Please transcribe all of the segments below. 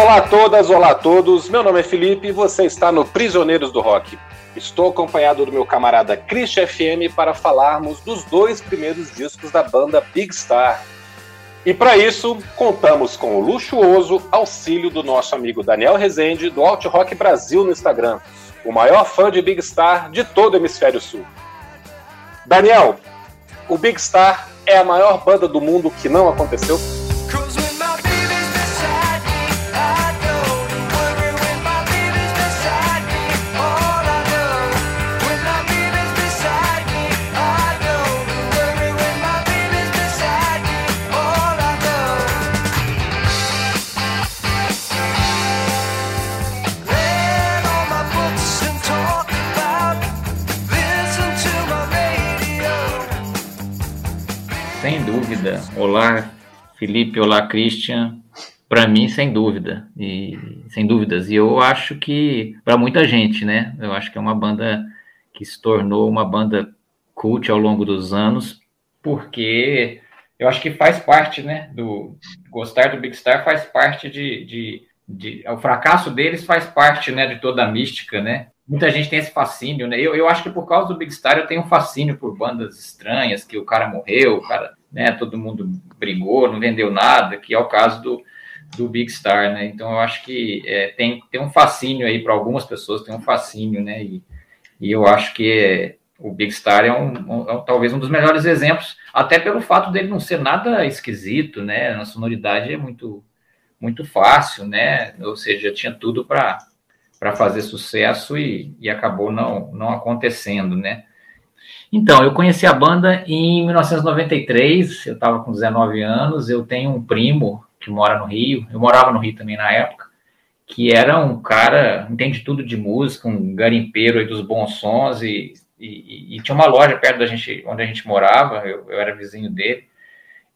Olá a todas, olá a todos. Meu nome é Felipe e você está no Prisioneiros do Rock. Estou acompanhado do meu camarada Chris FM para falarmos dos dois primeiros discos da banda Big Star. E para isso, contamos com o luxuoso auxílio do nosso amigo Daniel Rezende, do Alt Rock Brasil no Instagram, o maior fã de Big Star de todo o hemisfério sul. Daniel, o Big Star é a maior banda do mundo que não aconteceu? Olá, Felipe. Olá, Christian. Para mim, sem dúvida. E sem dúvidas. E eu acho que para muita gente, né? Eu acho que é uma banda que se tornou uma banda cult ao longo dos anos, porque eu acho que faz parte, né? Do gostar do Big Star faz parte de, de, de o fracasso deles faz parte, né? De toda a mística, né? muita gente tem esse fascínio, né? Eu, eu acho que por causa do Big Star eu tenho um fascínio por bandas estranhas, que o cara morreu, o cara, né, todo mundo brigou, não vendeu nada, que é o caso do, do Big Star, né? Então eu acho que é, tem, tem um fascínio aí para algumas pessoas, tem um fascínio, né? E, e eu acho que é, o Big Star é, um, um, é talvez um dos melhores exemplos, até pelo fato dele não ser nada esquisito, né? A sonoridade é muito muito fácil, né? Ou seja, tinha tudo para para fazer sucesso e, e acabou não, não acontecendo, né? Então, eu conheci a banda em 1993, eu estava com 19 anos, eu tenho um primo que mora no Rio, eu morava no Rio também na época, que era um cara, entende tudo de música, um garimpeiro dos bons sons, e, e, e tinha uma loja perto da gente, onde a gente morava, eu, eu era vizinho dele,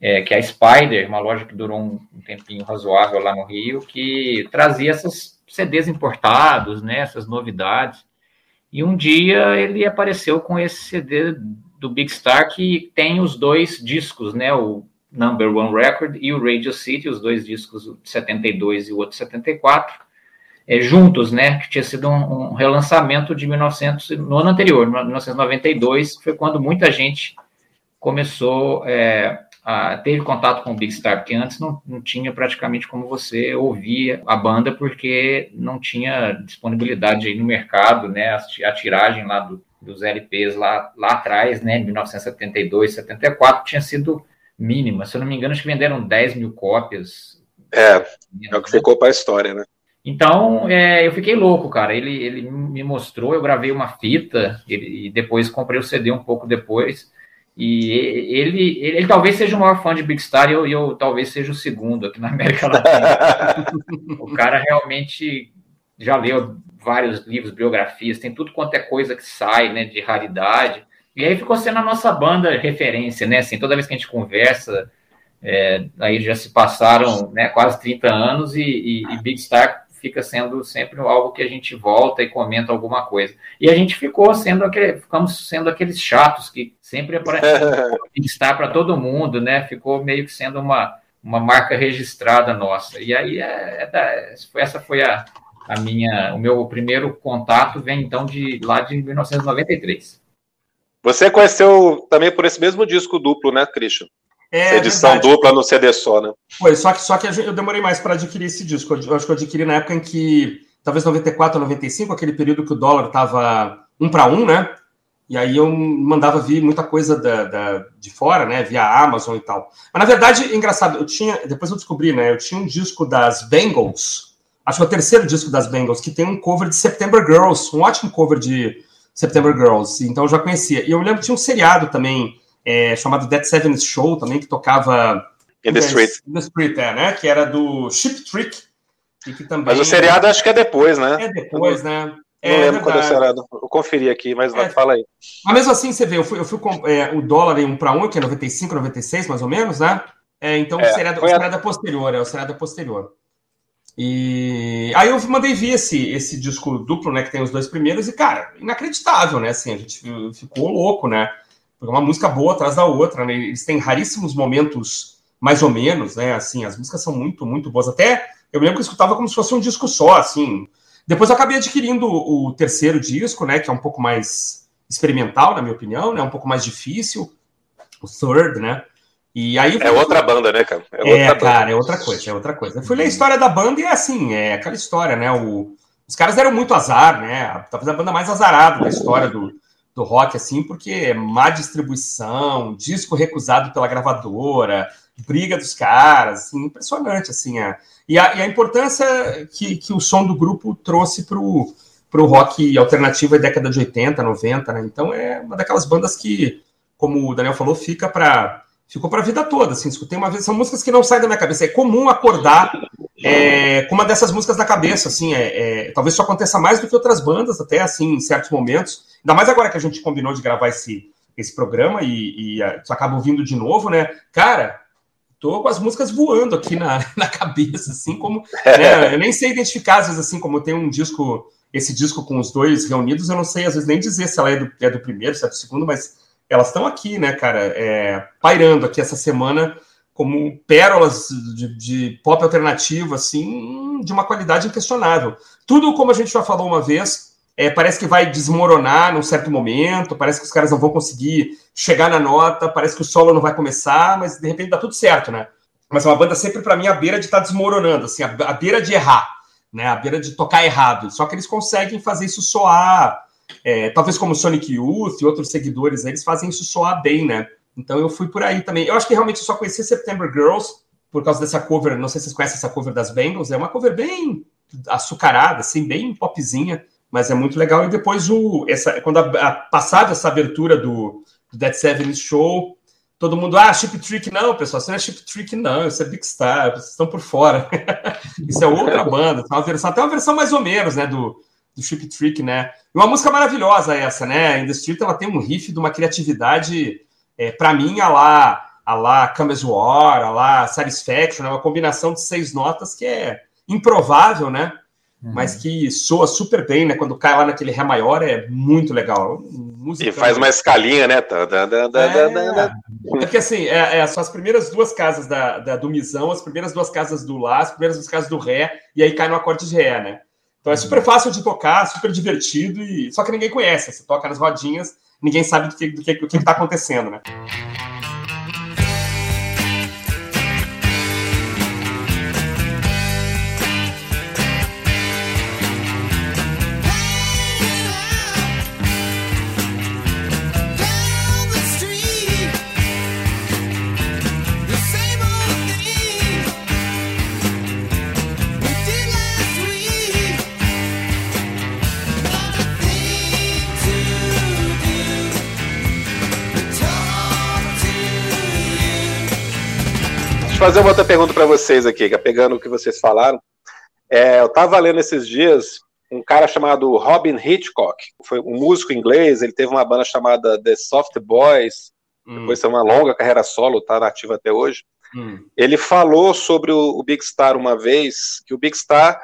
é, que é a Spider, uma loja que durou um, um tempinho razoável lá no Rio, que trazia essas CDs importados, né, essas novidades. E um dia ele apareceu com esse CD do Big Star que tem os dois discos, né, o Number One Record e o Radio City, os dois discos, o de 72 e o outro de 74, é, juntos, né, que tinha sido um, um, relançamento de 1900, no ano anterior, 1992, foi quando muita gente começou é, ah, teve contato com o Big Star, porque antes não, não tinha praticamente como você ouvir a banda, porque não tinha disponibilidade aí no mercado, né? A, a tiragem lá do, dos LPs lá, lá atrás, né? Em 1972, 74, tinha sido mínima. Se eu não me engano, acho que venderam 10 mil cópias. É, é o que ficou para a história, né? Então, é, eu fiquei louco, cara. Ele, ele me mostrou, eu gravei uma fita ele, e depois comprei o CD um pouco depois. E ele, ele, ele, talvez seja o maior fã de Big Star e eu, eu talvez seja o segundo aqui na América Latina. o cara realmente já leu vários livros, biografias, tem tudo quanto é coisa que sai, né, de raridade. E aí ficou sendo a nossa banda referência, né? Assim, toda vez que a gente conversa, é, aí já se passaram né, quase 30 anos e, e, e Big Star fica sendo sempre algo que a gente volta e comenta alguma coisa. E a gente ficou sendo aquele, ficamos sendo aqueles chatos que sempre está para todo mundo, né? Ficou meio que sendo uma, uma marca registrada nossa. E aí é, é essa foi a, a minha, o meu primeiro contato vem então de lá de 1993. Você conheceu também por esse mesmo disco duplo, né, Christian? É, edição verdade. dupla no CD só, né? Foi, só que, só que eu demorei mais para adquirir esse disco. Eu acho que eu adquiri na época em que, talvez 94 ou 95, aquele período que o dólar estava um para um, né? E aí eu mandava vir muita coisa da, da, de fora, né? Via Amazon e tal. Mas na verdade, engraçado, eu tinha, depois eu descobri, né? Eu tinha um disco das Bengals, acho que é o terceiro disco das Bengals, que tem um cover de September Girls, um ótimo cover de September Girls. Então eu já conhecia. E eu lembro que tinha um seriado também é, chamado Dead Seven Show também, que tocava. In the Street. In the Street, é, né? Que era do Ship Trick. E que também... Mas o seriado acho que é depois, né? É depois, né? Não é, lembro quando é o seriado. Eu conferi aqui, mas é, fala aí. Mas mesmo assim, você vê, eu fui, eu fui é, o dólar em 1 para 1, que é 95, 96, mais ou menos, né? É, então é, o seriado, o seriado a... é posterior, é o seriado posterior. E aí eu mandei vir esse, esse disco duplo, né? Que tem os dois primeiros, e, cara, inacreditável, né? Assim, a gente ficou louco, né? Uma música boa atrás da outra, né? Eles têm raríssimos momentos mais ou menos, né? Assim, as músicas são muito, muito boas. Até eu me lembro que eu escutava como se fosse um disco só, assim. Depois eu acabei adquirindo o terceiro disco, né? Que é um pouco mais experimental, na minha opinião, né? Um pouco mais difícil. O third, né? E aí é outra banda, né, cara? É, é cara, banda. é outra coisa, é outra coisa. Eu fui ler a história da banda e é assim, é aquela história, né? O, os caras deram muito azar, né? Talvez a banda mais azarada da história do, do rock, assim, porque é má distribuição, disco recusado pela gravadora, briga dos caras, assim, impressionante, assim, é. e, a, e a importância que, que o som do grupo trouxe para o rock alternativo da década de 80, 90, né? Então é uma daquelas bandas que, como o Daniel falou, fica para ficou para a vida toda, assim, escutei uma vez, são músicas que não saem da minha cabeça, é comum acordar é, com uma dessas músicas na cabeça, assim, é, é, talvez isso aconteça mais do que outras bandas, até, assim, em certos momentos, ainda mais agora que a gente combinou de gravar esse, esse programa e, e uh, acaba ouvindo de novo, né, cara, tô com as músicas voando aqui na, na cabeça, assim, como, né, eu nem sei identificar, às vezes, assim, como tem um disco, esse disco com os dois reunidos, eu não sei, às vezes, nem dizer se ela é do, é do primeiro, se é do segundo, mas elas estão aqui, né, cara, é, pairando aqui essa semana como pérolas de, de, pop alternativo, assim, de uma qualidade inquestionável. Tudo, como a gente já falou uma vez, é, parece que vai desmoronar num certo momento, parece que os caras não vão conseguir chegar na nota, parece que o solo não vai começar, mas de repente dá tudo certo, né? Mas é uma banda sempre, para mim, à beira de estar tá desmoronando, assim, à beira de errar, né? À beira de tocar errado. Só que eles conseguem fazer isso soar é, talvez como Sonic Youth e outros seguidores, eles fazem isso soar bem, né? Então eu fui por aí também. Eu acho que realmente eu só conheci September Girls por causa dessa cover. Não sei se vocês conhecem essa cover das Bengals. É uma cover bem açucarada, assim, bem popzinha, mas é muito legal. E depois o essa quando a, a passada essa abertura do, do Dead Seven Show, todo mundo, ah, Chip Trick, não, pessoal, isso não é Chip Trick, não, isso é Big Star, vocês estão por fora. isso é outra banda, é uma versão, até uma versão mais ou menos, né, do, do Chip Trick, né? E uma música maravilhosa essa, né? In The Street, ela tem um riff de uma criatividade, é, para mim, a lá, a lá Camus War, a lá Satisfaction, né? uma combinação de seis notas que é improvável, né? Uhum. Mas que soa super bem, né? Quando cai lá naquele Ré maior, é muito legal. Música, e faz uma escalinha, né? É, é porque assim, é, é, são as primeiras duas casas da, da, do Misão, as primeiras duas casas do Lá, as primeiras duas casas do Ré, e aí cai no acorde de Ré, né? Então é super fácil de tocar, super divertido, e só que ninguém conhece. Você toca nas rodinhas, ninguém sabe do que, do que, do que, que tá acontecendo, né? Fazer uma outra pergunta para vocês aqui, é pegando o que vocês falaram. É, eu estava lendo esses dias um cara chamado Robin Hitchcock, foi um músico inglês, ele teve uma banda chamada The Soft Boys, hum. depois tem uma longa carreira solo, está nativa até hoje. Hum. Ele falou sobre o, o, Big Star uma vez, que o Big Star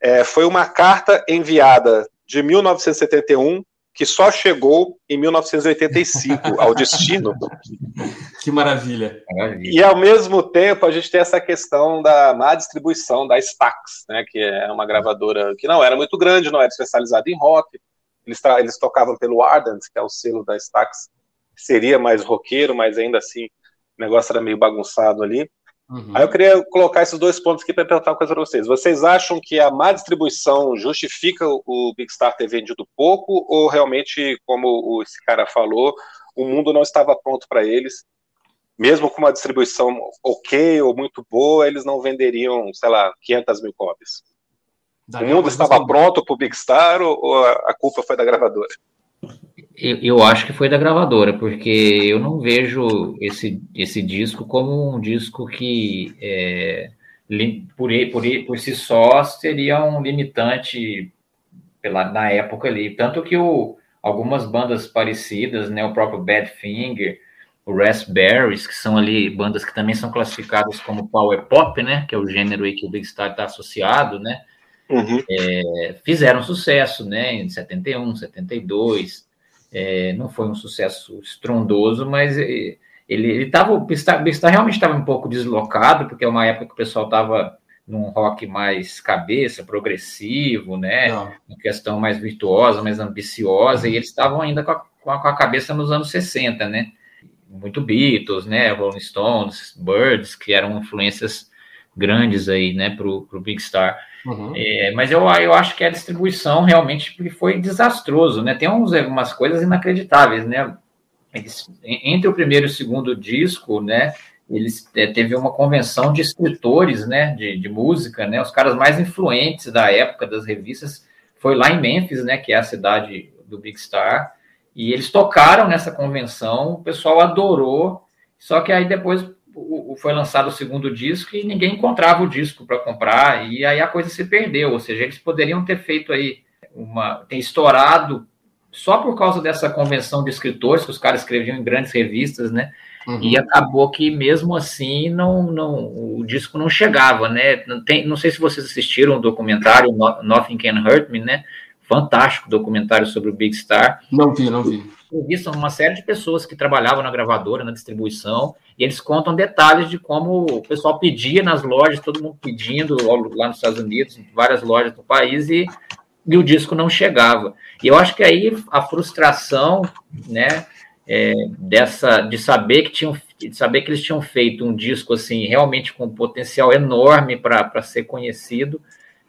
é, foi uma carta enviada de 1971 que só chegou em 1985 ao destino. Que maravilha. E ao mesmo tempo a gente tem essa questão da má distribuição da Stax, né, que é uma gravadora que não era muito grande, não era especializada em rock. Eles, eles tocavam pelo Ardent, que é o selo da Stax, seria mais roqueiro, mas ainda assim o negócio era meio bagunçado ali. Uhum. Aí eu queria colocar esses dois pontos aqui para perguntar uma coisa para vocês. Vocês acham que a má distribuição justifica o Big Star ter vendido pouco, ou realmente, como esse cara falou, o mundo não estava pronto para eles? Mesmo com uma distribuição ok ou muito boa, eles não venderiam, sei lá, 500 mil cópias. o mundo estava pronto para o Big Star ou a culpa foi da gravadora? Eu, eu, acho que foi da gravadora, porque eu não vejo esse, esse disco como um disco que, é, por, por, por si só, seria um limitante pela, na época ali. Tanto que o, algumas bandas parecidas, né, o próprio Badfinger, o Raspberries, que são ali bandas que também são classificadas como power pop, né, que é o gênero aí que o Big Star está associado, né, uhum. é, fizeram sucesso, né, em 71, 72, é, não foi um sucesso estrondoso, mas ele estava, o Bistar realmente estava um pouco deslocado, porque é uma época que o pessoal estava num rock mais cabeça, progressivo, né? Não. Uma questão mais virtuosa, mais ambiciosa, e eles estavam ainda com a, com a, cabeça nos anos 60, né? Muito Beatles, né? Rolling Stones, Birds, que eram influências grandes aí, né, para o Big Star. Uhum. É, mas eu, eu acho que a distribuição realmente foi desastroso, né? Tem uns, algumas coisas inacreditáveis, né? Eles, entre o primeiro e o segundo disco, né? eles é, teve uma convenção de escritores, né, de, de, música, né, os caras mais influentes da época das revistas foi lá em Memphis, né, que é a cidade do Big Star, e eles tocaram nessa convenção, o pessoal adorou, só que aí depois foi lançado o segundo disco e ninguém encontrava o disco para comprar, e aí a coisa se perdeu, ou seja, eles poderiam ter feito aí uma, tem estourado só por causa dessa convenção de escritores que os caras escreviam em grandes revistas, né? Uhum. E acabou que mesmo assim não, não, o disco não chegava, né? Não, tem, não sei se vocês assistiram o documentário Nothing Can Hurt Me, né? Fantástico documentário sobre o Big Star. Não vi, não vi. São uma série de pessoas que trabalhavam na gravadora, na distribuição, e eles contam detalhes de como o pessoal pedia nas lojas, todo mundo pedindo lá nos Estados Unidos, em várias lojas do país, e, e o disco não chegava. E eu acho que aí a frustração, né? é, dessa de saber que tinham de saber que eles tinham feito um disco assim realmente com um potencial enorme para ser conhecido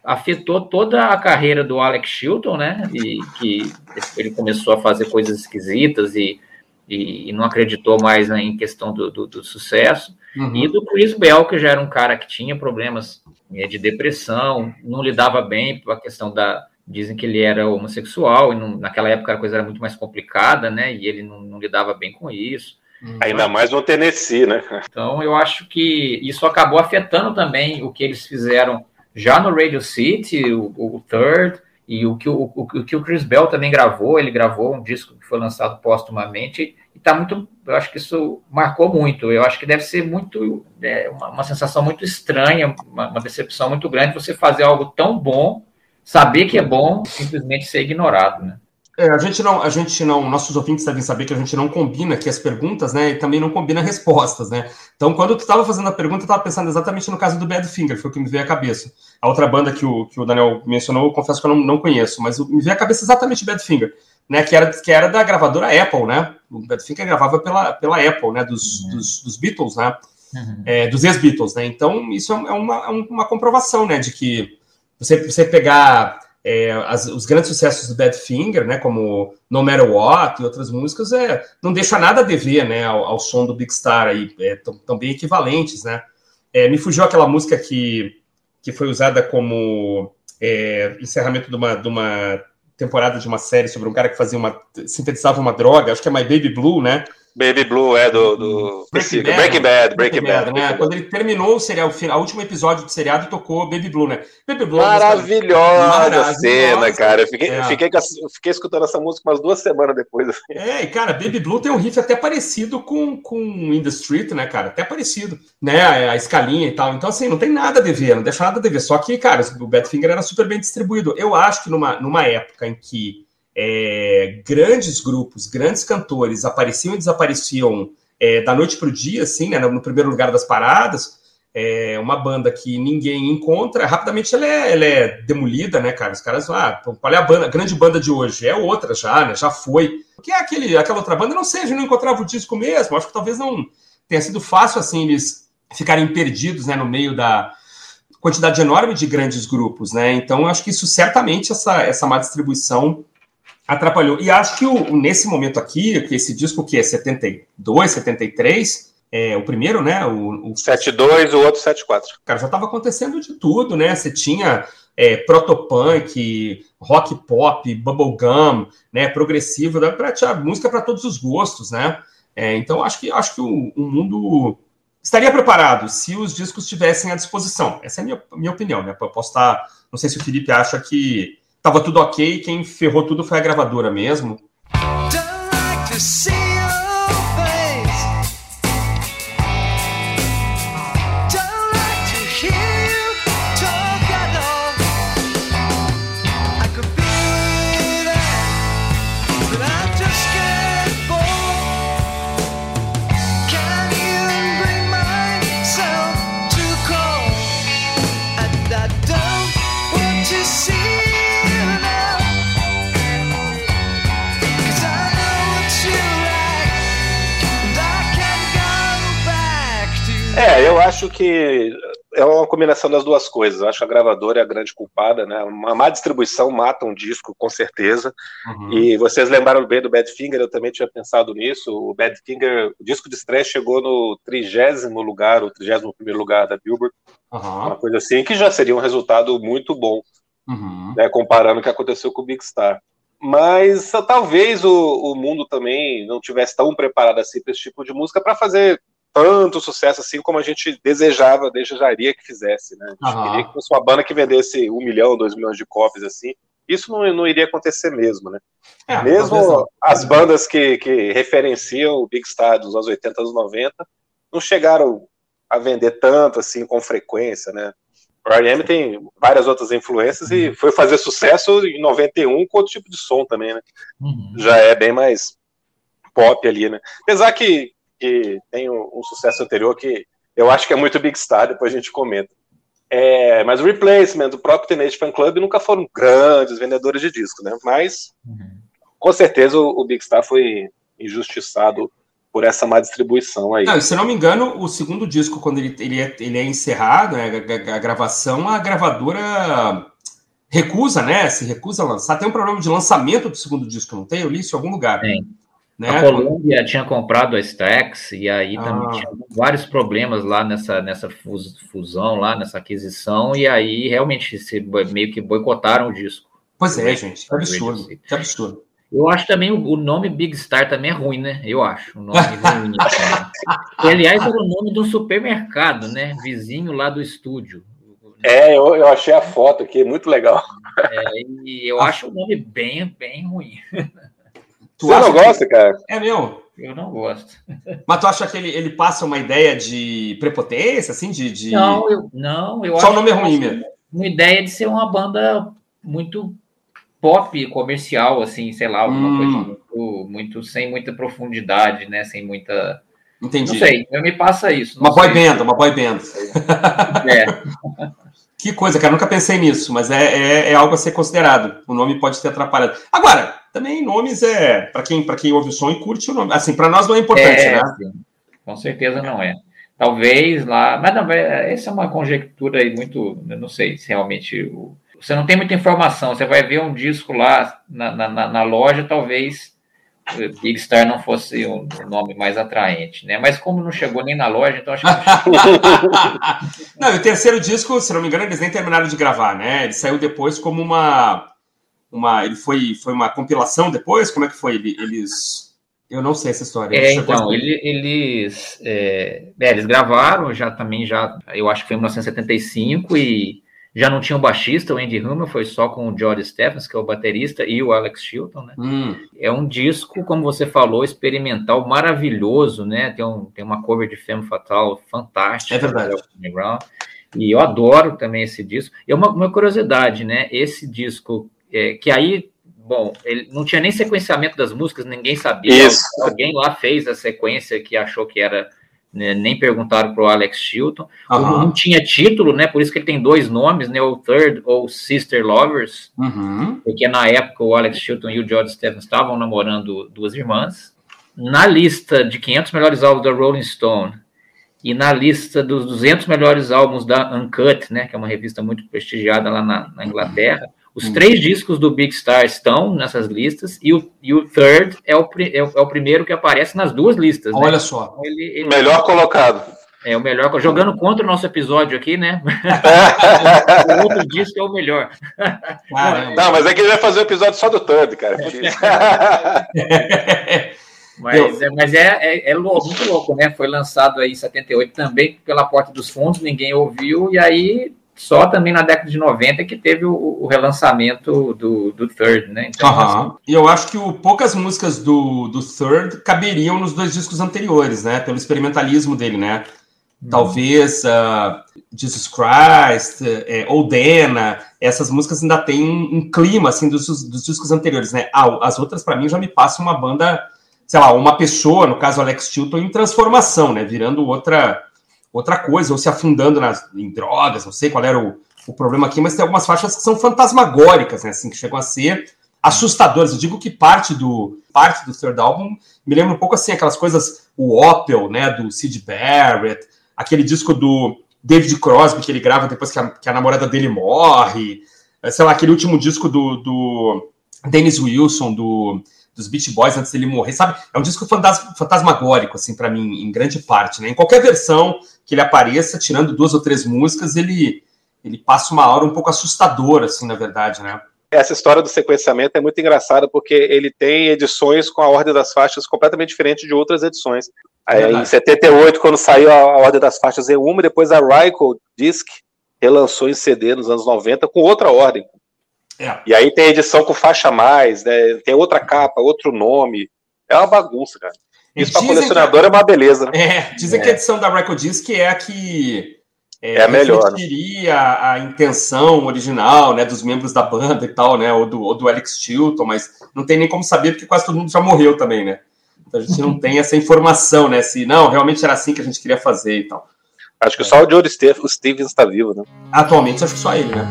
afetou toda a carreira do Alex Chilton, né? E que ele começou a fazer coisas esquisitas e, e, e não acreditou mais em questão do, do, do sucesso. Uhum. E do Chris Bell, que já era um cara que tinha problemas é, de depressão, não lidava bem com a questão da, dizem que ele era homossexual, e não, naquela época a coisa era muito mais complicada, né? E ele não, não lidava bem com isso. Hum. Ainda mais no Tennessee, né? Então eu acho que isso acabou afetando também o que eles fizeram já no Radio City, o, o Third, e o que o, o, o, que o Chris Bell também gravou, ele gravou um disco que foi lançado póstumamente, e tá muito, eu acho que isso marcou muito, eu acho que deve ser muito, é, uma, uma, sensação muito estranha, uma, uma decepção muito grande você fazer algo tão bom saber que é bom, simplesmente ser ignorado, né? É, a gente não, a gente não, nossos ouvintes devem saber que a gente não combina aqui as perguntas, né? E também não combina respostas, né? Então, quando tu estava fazendo a pergunta, eu estava pensando exatamente no caso do Badfinger, foi o que me veio à cabeça. A outra banda que o, que o Daniel mencionou, eu confesso que eu não, não conheço, mas me veio à cabeça exatamente Badfinger, né? Que era, que era da gravadora Apple, né? O Badfinger gravava pela, pela Apple, né? Dos, uhum. dos, dos, Beatles, né? Uhum. É, dos ex-Beatles, né? Então, isso é uma, é uma comprovação, né? De que você, você pegar é, as, os grandes sucessos do Badfinger, né, como No Matter What e outras músicas, é, não deixa nada a dever né, ao, ao som do Big Star, aí, é, tão bem equivalentes. Né? É, me fugiu aquela música que, que foi usada como é, encerramento de uma, de uma temporada de uma série sobre um cara que fazia uma sintetizava uma droga, acho que é My Baby Blue, né? Baby Blue é do, do Breaking, Bad, Breaking Bad, Breaking Bad, né? Quando ele terminou o seriado, o último episódio do seriado tocou Baby Blue, né? Baby Blue. É Maravilhosa, Maravilhosa cena, cara. Eu fiquei, é. fiquei, eu fiquei escutando essa música umas duas semanas depois. Assim. É, e cara, Baby Blue tem um riff até parecido com, com In the Street, né, cara? Até parecido, né? A, a escalinha e tal. Então, assim, não tem nada a dever, não deixa nada a dever. Só que, cara, o Badfinger era super bem distribuído. Eu acho que numa, numa época em que é, grandes grupos, grandes cantores apareciam e desapareciam é, da noite para o dia, assim, né, no primeiro lugar das paradas, é uma banda que ninguém encontra, rapidamente ela é, ela é demolida, né, cara? Os caras, ah, qual é a banda, a grande banda de hoje? É outra já, né? Já foi. Que é aquele, aquela outra banda, não seja, não encontrava o disco mesmo. Acho que talvez não tenha sido fácil assim eles ficarem perdidos, né, no meio da quantidade enorme de grandes grupos, né? Então, acho que isso certamente essa essa má distribuição atrapalhou. E acho que o, nesse momento aqui, que esse disco que é 72, 73, é, o primeiro, né? O, o 7.2, o outro 7.4. Cara, já estava acontecendo de tudo, né? Você tinha é, protopunk, rock pop, bubblegum, né? Progressivo, dá pra, tinha música para todos os gostos, né? É, então acho que acho que o, o, mundo estaria preparado se os discos estivessem à disposição. Essa é a minha, minha opinião, né? Eu posso estar. Não sei se o Felipe acha que tava tudo ok, quem ferrou tudo foi a gravadora mesmo. Eu acho que é uma combinação das duas coisas. Eu acho que a gravadora é a grande culpada, né? Uma má distribuição mata um disco, com certeza. Uhum. E vocês lembraram bem do Badfinger, eu também tinha pensado nisso. O Badfinger, o disco de estreia chegou no trigésimo lugar, o trigésimo primeiro lugar da Billboard. Uhum. Uma coisa assim, que já seria um resultado muito bom, uhum. né, comparando o que aconteceu com o Big Star. Mas talvez o, o mundo também não tivesse tão preparado assim para esse tipo de música para fazer tanto sucesso assim como a gente desejava, desejaria que fizesse, né? A gente uhum. queria que fosse uma banda que vendesse um milhão, dois milhões de cópias assim. Isso não, não iria acontecer mesmo, né? É, mesmo as bandas que, que referenciam o Big Star dos anos 80, anos 90, não chegaram a vender tanto assim com frequência, né? O R.E.M. tem várias outras influências e uhum. foi fazer sucesso em 91 com outro tipo de som também, né? Uhum. Já é bem mais pop ali, né? Apesar que que tem um, um, sucesso anterior que eu acho que é muito Big Star, depois a gente comenta. É, mas o Replacement, o próprio Teenage Fan Club nunca foram grandes vendedores de disco, né? Mas uhum. com certeza o, o, Big Star foi injustiçado por essa má distribuição aí. Não, se não me engano, o segundo disco, quando ele, ele, é, ele é encerrado, né, a, a, a gravação, a gravadora recusa, né? Se recusa a lançar. Tem um problema de lançamento do segundo disco, não tem? Eu li isso em algum lugar. Tem. Né? A Colômbia tinha comprado a Stax e aí ah. também tinha vários problemas lá nessa, nessa fusão, lá nessa aquisição, e aí realmente se, meio que boicotaram o disco. Pois é, gente, que absurdo, que absurdo. Eu acho também o, nome Big Star também é ruim, né? Eu acho. O nome ruim. e, aliás, era o nome de um supermercado, né? Vizinho lá do estúdio. É, eu, eu achei a foto aqui, muito legal. É, e eu acho o nome bem, bem ruim. Tu Você não gosta, que... cara? É meu. Eu não gosto. Mas tu acha que ele, ele passa uma ideia de prepotência, assim, de. de... Não, eu, não, eu Só o nome é ruim mesmo. Uma ideia de ser uma banda muito pop comercial, assim, sei lá, alguma hum. coisa muito, muito, sem muita profundidade, né? Sem muita. Entendi. Não sei, eu me passa isso. Uma boy band, uma boy band. É. que coisa, cara, nunca pensei nisso, mas é, é, é algo a ser considerado. O nome pode ter atrapalhado. Agora, também nomes é para quem quem ouve o som e curte o nome. Assim, para nós não é importante, é, né? Sim. Com certeza não é. Talvez lá, mas não, essa é uma conjectura aí muito, eu não sei se realmente você não tem muita informação. Você vai ver um disco lá na, na, na loja, talvez Big Star não fosse o nome mais atraente, né? Mas como não chegou nem na loja, então acho que. não, e o terceiro disco, se não me engano, eles nem terminaram de gravar, né? Ele saiu depois como uma uma. Ele foi, foi uma compilação depois? Como é que foi? Eles. Eu não sei essa história. É, então, ele, eles, é, é, eles gravaram já também, já, eu acho que foi em 1975, e já não tinha o baixista, o Andy Hummel, foi só com o George Stephens, que é o baterista, e o Alex Chilton, né? Hum. É um disco, como você falou, experimental, maravilhoso, né? Tem, um, tem uma cover de Femme Fatal fantástica. É verdade. E eu adoro também esse disco. E é uma, uma curiosidade, né? Esse disco é, que aí, bom, ele não tinha nem sequenciamento das músicas, ninguém sabia. Isso. Alguém lá fez a sequência que achou que era. Né, nem perguntaram para o Alex Chilton. Uhum. Não tinha título, né? Por isso que ele tem dois nomes, né? O Third ou Sister Lovers. Uhum. Porque na época o Alex Chilton e o George Stevens estavam namorando duas irmãs. Na lista de 500 melhores álbuns da Rolling Stone e na lista dos 200 melhores álbuns da Uncut, né, que é uma revista muito prestigiada lá na, na Inglaterra, os hum. três discos do Big Star estão nessas listas e o, e o Third é o, é, o, é o primeiro que aparece nas duas listas. Né? Olha né? só. Ele, ele... Melhor colocado. É o melhor, jogando contra o nosso episódio aqui, né? o outro disco é o melhor. Não, mas é que ele vai fazer um episódio só do Third, cara. mas, é, mas é, é, é louco, muito louco, né? Foi lançado aí em 78 também pela Porta dos Fundos, ninguém ouviu, e aí só também na década de 90 que teve o, o relançamento do, do Third, né? Então, assim... E eu acho que o, poucas músicas do, do Third caberiam nos dois discos anteriores, né? Pelo experimentalismo dele, né? Hum. Talvez uh, Jesus Christ, é, ou Dena, essas músicas ainda têm um, um clima assim dos, dos, discos anteriores, né? Ah, as outras, para mim, já me passam uma banda, sei lá, uma pessoa, no caso Alex Tilton, em transformação, né? Virando outra outra coisa, ou se afundando nas, em drogas, não sei qual era o, o problema aqui, mas tem algumas faixas que são fantasmagóricas, né, assim, que chegam a ser assustadoras. Eu digo que parte do parte do third álbum me lembra um pouco assim aquelas coisas, o Opel, né, do Sid Barrett, aquele disco do David Crosby que ele grava depois que a, que a namorada dele morre, sei lá, aquele último disco do, do Dennis Wilson, do, dos Beach Boys antes dele morrer, sabe? É um disco fantasma, fantasmagórico, assim, para mim, em grande parte, né? Em qualquer versão que ele apareça, tirando duas ou três músicas, ele, ele passa uma hora um pouco assustadora, assim, na verdade, né? Essa história do sequenciamento é muito engraçada porque ele tem edições com a ordem das faixas completamente diferente de outras edições. É, em 78, quando saiu a ordem das faixas em uma, depois a Ryko Disc relançou em CD nos anos 90 com outra ordem. É. E aí tem edição com faixa a mais, né? tem outra capa, outro nome. É uma bagunça, cara. Isso para colecionador que... é uma beleza. Né? É, dizem é. que a edição da Record Disc é a que é, é a melhor. Né? A, a intenção original, né, dos membros da banda e tal, né, ou do, ou do Alex Chilton, mas não tem nem como saber porque quase todo mundo já morreu também, né? Então a gente não tem essa informação, né, se não, realmente era assim que a gente queria fazer e tal. Acho que só o Joe Stevens está vivo, né? Atualmente acho que só ele, né?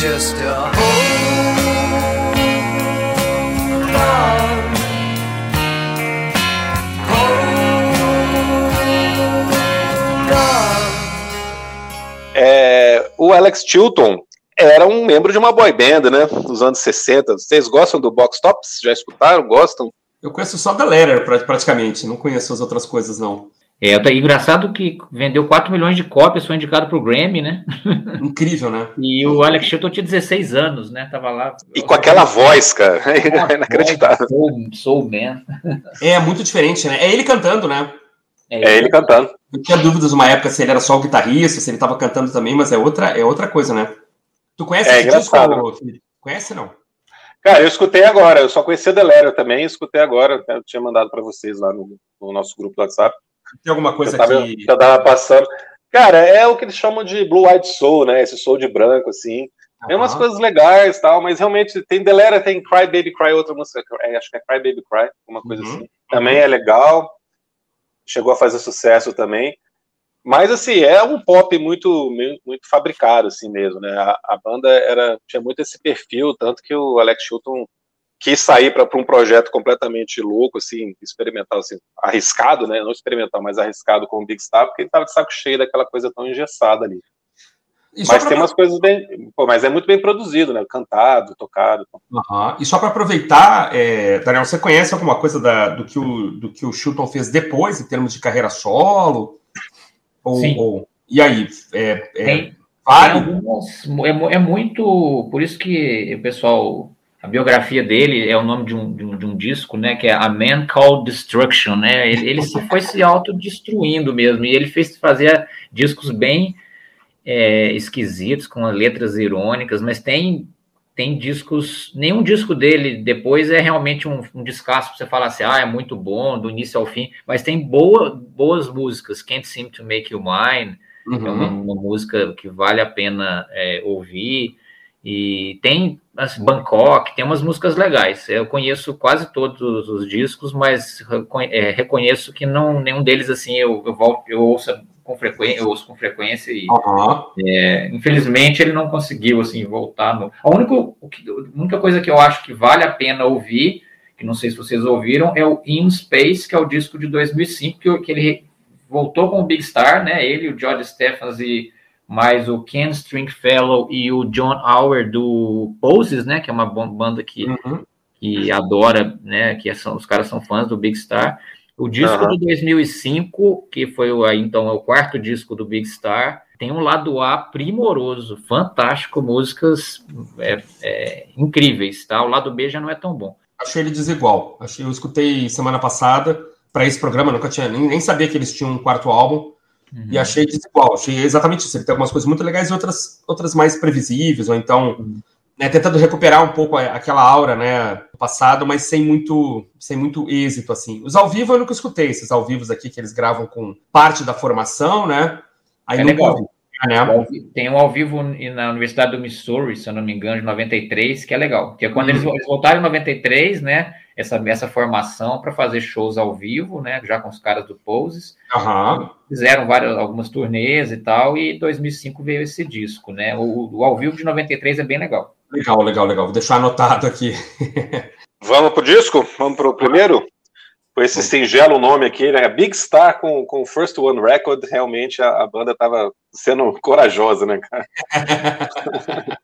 Just a hold on. É, o Alex Chilton era um membro de uma boy band, né? Dos anos 60. Vocês gostam do Box Tops? Já escutaram? Gostam? Eu conheço só The Letter, praticamente. Não conheço as outras coisas, não. É, tá engraçado que vendeu 4 milhões de cópias, foi indicado para o Grammy, né? Incrível, né? E o Alex Chilton tinha 16 anos, né? Tava lá. E com aquela voz, cara. É inacreditável. Soul, soul Man. É, muito diferente, né? É ele cantando, né? É, é ele cantando. Eu tinha dúvidas uma época se ele era só o guitarrista, se ele estava cantando também, mas é outra, é outra coisa, né? Tu conhece é, esse disco, Conhece não? Cara, eu escutei agora, eu só conhecia Delero também, escutei agora, eu tinha mandado para vocês lá no, no nosso grupo do WhatsApp. Tem alguma coisa eu tava, que. Eu tava passando. Cara, é o que eles chamam de Blue White Soul, né? Esse soul de branco, assim. Uhum. Tem umas coisas legais tal, mas realmente tem Delera, tem Cry Baby Cry, outra música, é, acho que é Cry Baby Cry, uma coisa uhum. assim. Também é legal. Chegou a fazer sucesso também. Mas assim, é um pop muito muito fabricado assim mesmo, né? A, a banda era tinha muito esse perfil, tanto que o Alex Chilton quis sair para um projeto completamente louco, assim, experimental, assim, arriscado, né? Não experimental, mas arriscado com o Big Star, porque ele estava de saco cheio daquela coisa tão engessada ali. Mas tem umas coisas bem. Pô, mas é muito bem produzido, né? Cantado, tocado. Uhum. E só para aproveitar, é, Daniel, você conhece alguma coisa da, do, que o, do que o Chilton fez depois, em termos de carreira solo? Ou, Sim. Ou, e aí? É, é, tem, vale? tem algumas, é, é muito. Por isso que o pessoal a biografia dele é o nome de um, de um, de um, disco, né, que é A Man Called Destruction, né, ele, ele se foi se autodestruindo mesmo, e ele fez fazer discos bem é, esquisitos, com letras irônicas, mas tem tem discos, nenhum disco dele depois é realmente um, um descasso para você falar assim, ah, é muito bom, do início ao fim, mas tem boa, boas músicas, Can't Seem to Make You Mine, uhum. é uma, uma, música que vale a pena é, ouvir, e tem assim, Bangkok, tem umas músicas legais. Eu conheço quase todos os discos, mas é, reconheço que não nenhum deles assim eu, eu volto, eu ouço com frequência, eu ouço com frequência e uhum. é, infelizmente ele não conseguiu assim voltar. No, a única, a única coisa que eu acho que vale a pena ouvir, que não sei se vocês ouviram, é o In Space, que é o disco de 2005 que, que ele voltou com o Big Star, né? Ele, o George Stephens e mas o Ken Stringfellow e o John Hour do Poses, né, que é uma banda que, uhum. que adora, né, que são, os caras são fãs do Big Star. O disco uhum. de 2005, que foi o, então é o quarto disco do Big Star, tem um lado A primoroso, fantástico, músicas é, é, incríveis, tá? O lado B já não é tão bom. Achei ele desigual. Achei, eu escutei semana passada para esse programa, nunca tinha nem, nem sabia que eles tinham um quarto álbum. Uhum. E achei desigual, achei exatamente isso. Ele tem algumas coisas muito legais e outras, outras mais previsíveis, ou então uhum. né, tentando recuperar um pouco aquela aura né, do passado, mas sem muito, sem muito êxito. assim. Os ao vivo eu nunca escutei, esses ao vivos aqui que eles gravam com parte da formação, né? Aí é legal. Ouvi, né? Tem um ao vivo na Universidade do Missouri, se eu não me engano, de 93, que é legal. Que é quando uhum. eles voltaram em 93, né? Essa, essa formação para fazer shows ao vivo, né? Já com os caras do Poses. Uhum. Fizeram várias, algumas turnês e tal, e em 2005 veio esse disco, né? O, o ao vivo de 93 é bem legal. Legal, legal, legal. Vou deixar anotado aqui. Vamos pro disco? Vamos pro primeiro? Com esse singelo nome aqui, né? Big Star com, com First One Record, realmente a, a banda estava sendo corajosa, né, cara?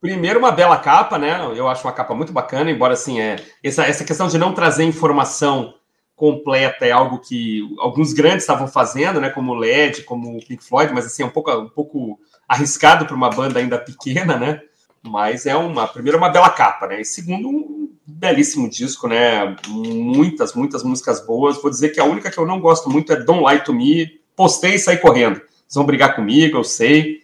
Primeiro, uma bela capa, né? Eu acho uma capa muito bacana, embora assim, é, essa, essa questão de não trazer informação completa é algo que alguns grandes estavam fazendo, né? Como o LED, como o Pink Floyd, mas assim, é um pouco, um pouco arriscado para uma banda ainda pequena, né? Mas é uma, primeiro, uma bela capa, né? E segundo, um belíssimo disco, né? Muitas, muitas músicas boas. Vou dizer que a única que eu não gosto muito é Don't Lie to Me. Postei e saí correndo. Vocês vão brigar comigo, eu sei.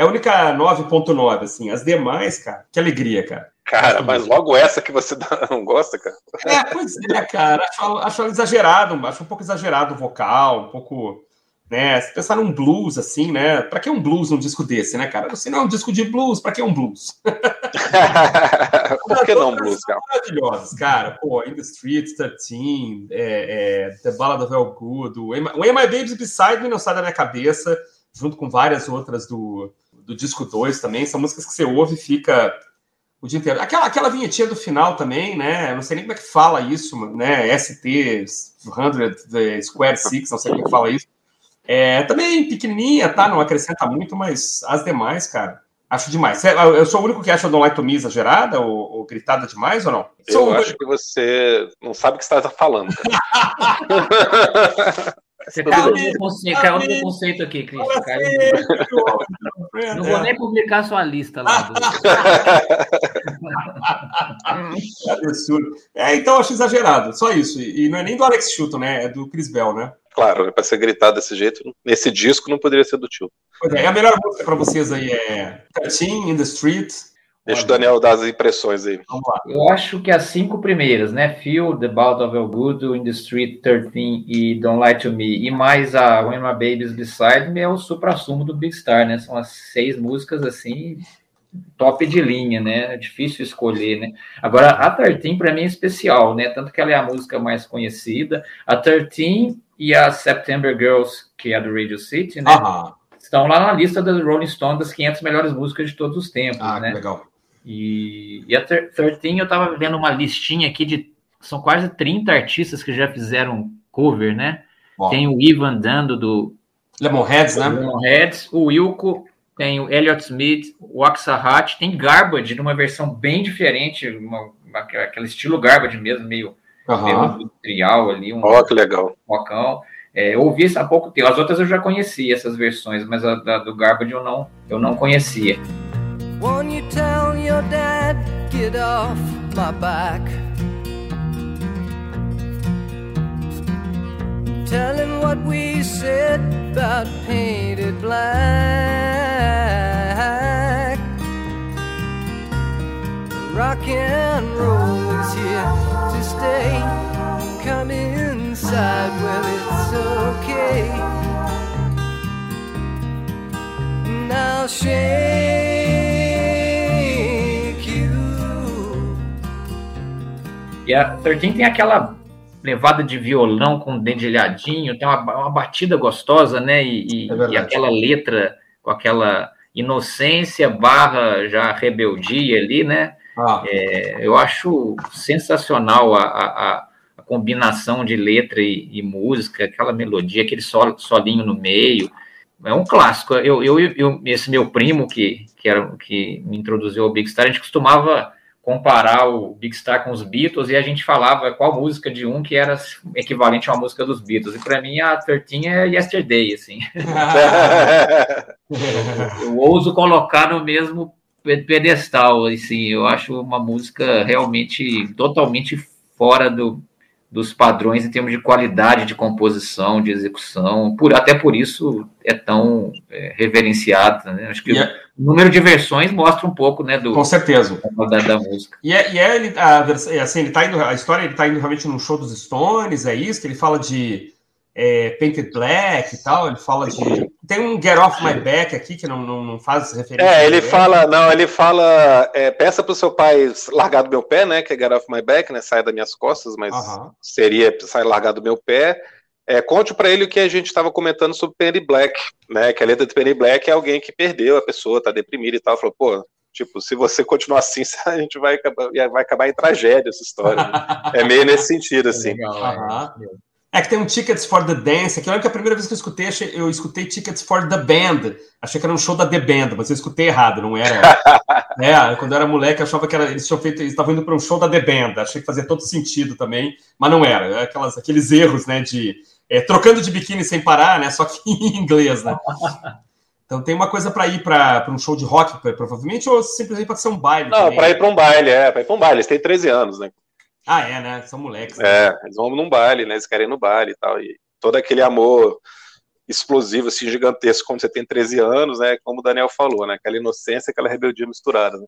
É a única 9.9, assim. As demais, cara, que alegria, cara. Cara, mas logo essa que você não gosta, cara. É, pois é, cara. Acho, acho exagerado, acho um pouco exagerado o vocal, um pouco. Né, se pensar num blues, assim, né? Pra que um blues num disco desse, né, cara? Você não é um disco de blues, pra que um blues? Por que não blues, cara? Maravilhosos, cara. Pô, In the Streets, 13, é, é, The Ballad of El Good, o When My Beside Me não sai da minha cabeça, junto com várias outras do, do disco 2 também, são músicas que você ouve e fica o dia inteiro. Aquela, aquela vinhetinha do final também, né? Não sei nem como é que fala isso, né? ST 100 Square Six, não sei como é que fala isso. É, também pequenininha, tá? Não acrescenta muito, mas as demais, cara, acho demais. Eu sou o único que acha Don't Like to Me exagerada ou, ou gritada demais ou não? Eu sou acho que você não sabe o que você está falando. Você caiu no conceito, caiu no conceito aqui, Cris. Não vou nem publicar sua lista lá. Do... absurdo. É, então eu acho exagerado, só isso. E não é nem do Alex Chilton, né? É do Chris Bell, né? Claro, é para ser gritado desse jeito, nesse disco não poderia ser do tio. Pois é, a melhor música para vocês aí é 13 in the Street, Deixa o Daniel dar as impressões aí. Eu acho que as cinco primeiras, né? Feel, The Bout of El Good, In the Street 13 e Don't Lie to Me, e mais a When My Baby's Beside Me é o supra-sumo do Big Star, né? São as seis músicas assim, top de linha, né? É difícil escolher, né? Agora, a 13 para mim é especial, né? Tanto que ela é a música mais conhecida. A 13 e a September Girls, que é do Radio City, né? Estão lá na lista da Rolling Stone das 500 melhores músicas de todos os tempos, ah, né? legal. E, e a 13 eu estava vendo uma listinha aqui de. São quase 30 artistas que já fizeram cover, né? Bom. Tem o Ivan Dando do. Lemonheads, né? Lemonheads, o Wilco, tem o Elliot Smith, o Axahat, tem Garbage, numa versão bem diferente, uma, aquele estilo Garbage mesmo, meio, uhum. meio industrial ali. Um, oh, que legal. Rocão. É, eu ouvi há pouco tempo. As outras eu já conhecia, essas versões, mas a, a do Garbage eu não, eu não conhecia. Won't you tell your dad, get off my back? Tell him what we said about painted black. Rock and roll is here to stay. Come inside, well, it's okay. Now, shake. E a 13 tem aquela levada de violão com dedilhadinho, tem uma, uma batida gostosa, né? E, e, é e, aquela letra com aquela inocência barra já rebeldia ali, né? Ah. É, eu acho sensacional a, a, a, combinação de letra e, e, música, aquela melodia, aquele sol, solinho no meio. É um clássico. Eu, eu, eu, esse meu primo que, que, era, que me introduziu ao Big Star, a gente costumava comparar o Big Star com os Beatles e a gente falava qual música de um que era equivalente a uma música dos Beatles. E para mim a 13 é Yesterday, assim. eu ouso colocar no mesmo pedestal, assim. Eu acho uma música realmente totalmente fora do, dos padrões em termos de qualidade de composição, de execução. Por, até por isso é tão é, reverenciado. Né? Acho que o número de versões mostra um pouco né, do, Com certeza. Da, da música. E, é, e é, ele, a, é, assim, ele tá indo, a história ele está indo realmente num show dos Stones, é isso? Que ele fala de é, Painted Black e tal, ele fala de. Tem um Get Off My Back aqui que não, não, não faz referência. É, ele fala, não, ele fala, é, peça pro seu pai largar do meu pé, né? Que é Get Off My Back, né? Sai das minhas costas, mas seria sair largar do meu pé. É, conte para ele o que a gente estava comentando sobre Penny Black, né? Que a letra de Penny Black é alguém que perdeu a pessoa, tá deprimida e tal. Falou, pô, tipo, se você continuar assim, a gente vai acabar, vai acabar em tragédia essa história. Né? é meio nesse sentido, é assim. Legal, é. É que tem um Tickets for the Dance, que eu lembro que a primeira vez que eu escutei, eu escutei Tickets for the Band. Achei que era um show da The Band, mas eu escutei errado, não era. é, quando eu era moleque, eu achava que era, eles tinham feito, eles estavam indo para um show da The Band. Achei que fazia todo sentido também, mas não era. era aquelas, aqueles erros, né, de é, trocando de biquíni sem parar, né? Só que em inglês, né? Então tem uma coisa para ir para um show de rock, provavelmente, ou simplesmente para ser um baile? Não, para ir para um baile, é, para ir para um baile. Eles têm 13 anos, né? Ah, é, né? São moleques. Né? É, eles vão num baile, né? Eles querem ir no baile e tal. E todo aquele amor explosivo, assim, gigantesco, como você tem 13 anos, né? Como o Daniel falou, né? Aquela inocência, aquela rebeldia misturada. Né?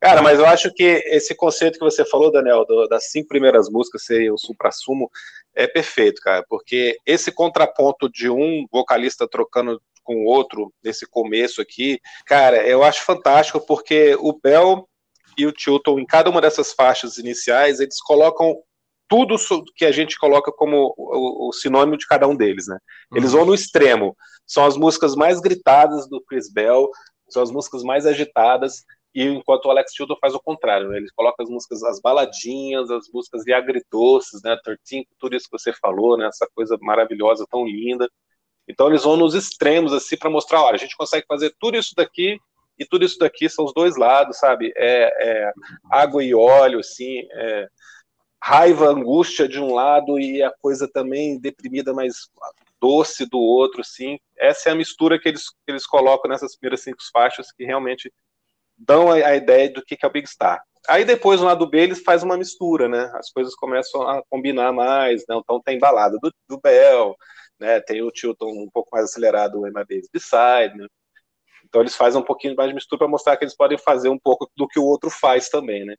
Cara, mas eu acho que esse conceito que você falou, Daniel, do, das cinco primeiras músicas ser o supra-sumo, é perfeito, cara, porque esse contraponto de um vocalista trocando com o outro nesse começo aqui, cara, eu acho fantástico porque o Bell e o Tilton, em cada uma dessas faixas iniciais, eles colocam tudo que a gente coloca como o, sinônimo de cada um deles, né? Eles uhum. vão no extremo. São as músicas mais gritadas do Chris Bell, são as músicas mais agitadas, e enquanto o Alex Tilton faz o contrário, né? ele coloca as músicas, as baladinhas, as músicas de agridoces, né? Tortinho, tudo isso que você falou, né? Essa coisa maravilhosa, tão linda. Então eles vão nos extremos, assim, para mostrar, olha, a gente consegue fazer tudo isso daqui e tudo isso daqui são os dois lados, sabe? É, é água e óleo, assim, é raiva, angústia de um lado e a coisa também deprimida, mas doce do outro, sim. Essa é a mistura que eles, que eles colocam nessas primeiras cinco faixas que realmente dão a, a ideia do que, que é o Big Star. Aí depois, no lado B, eles fazem uma mistura, né? As coisas começam a combinar mais, né? Então tem balada do, do Bell, né? Tem o Tilton um pouco mais acelerado, o Emma Beside, né? Então eles fazem um pouquinho mais de mistura para mostrar que eles podem fazer um pouco do que o outro faz também, né?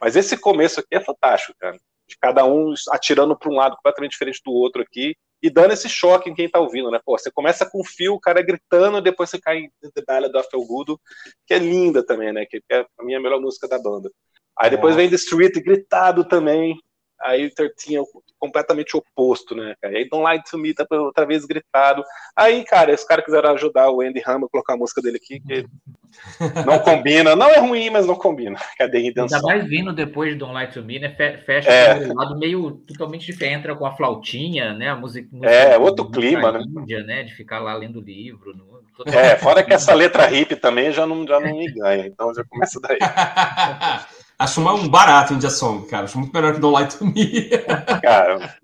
Mas esse começo aqui é fantástico, cara. De cada um atirando para um lado completamente diferente do outro aqui e dando esse choque em quem tá ouvindo, né? Pô, você começa com o fio, o cara gritando, depois você cai em The Ballad of Elgudo, que é linda também, né? Que é a minha melhor música da banda. Aí depois vem The Street gritado também, aí o 13 é completamente oposto, né, cara? Aí Don't Lie to Me tá outra vez gritado. Aí, cara, os caras quiseram ajudar o Andy Hammer a colocar a música dele aqui, que não combina. Não é ruim, mas não combina. Cadê a? Ainda mais vindo depois de Don't Lie to Me, né? Fecha é. um lado meio totalmente diferente, entra com a flautinha, né? A música. música é, outro clima, né? Índia, né? De ficar lá lendo livro. No... É, fora que essa letra hip também já não, já não me ganha, então já começa daí. Acho um barato India Song, cara. Acho muito melhor que Don't Lie to Me. Cara,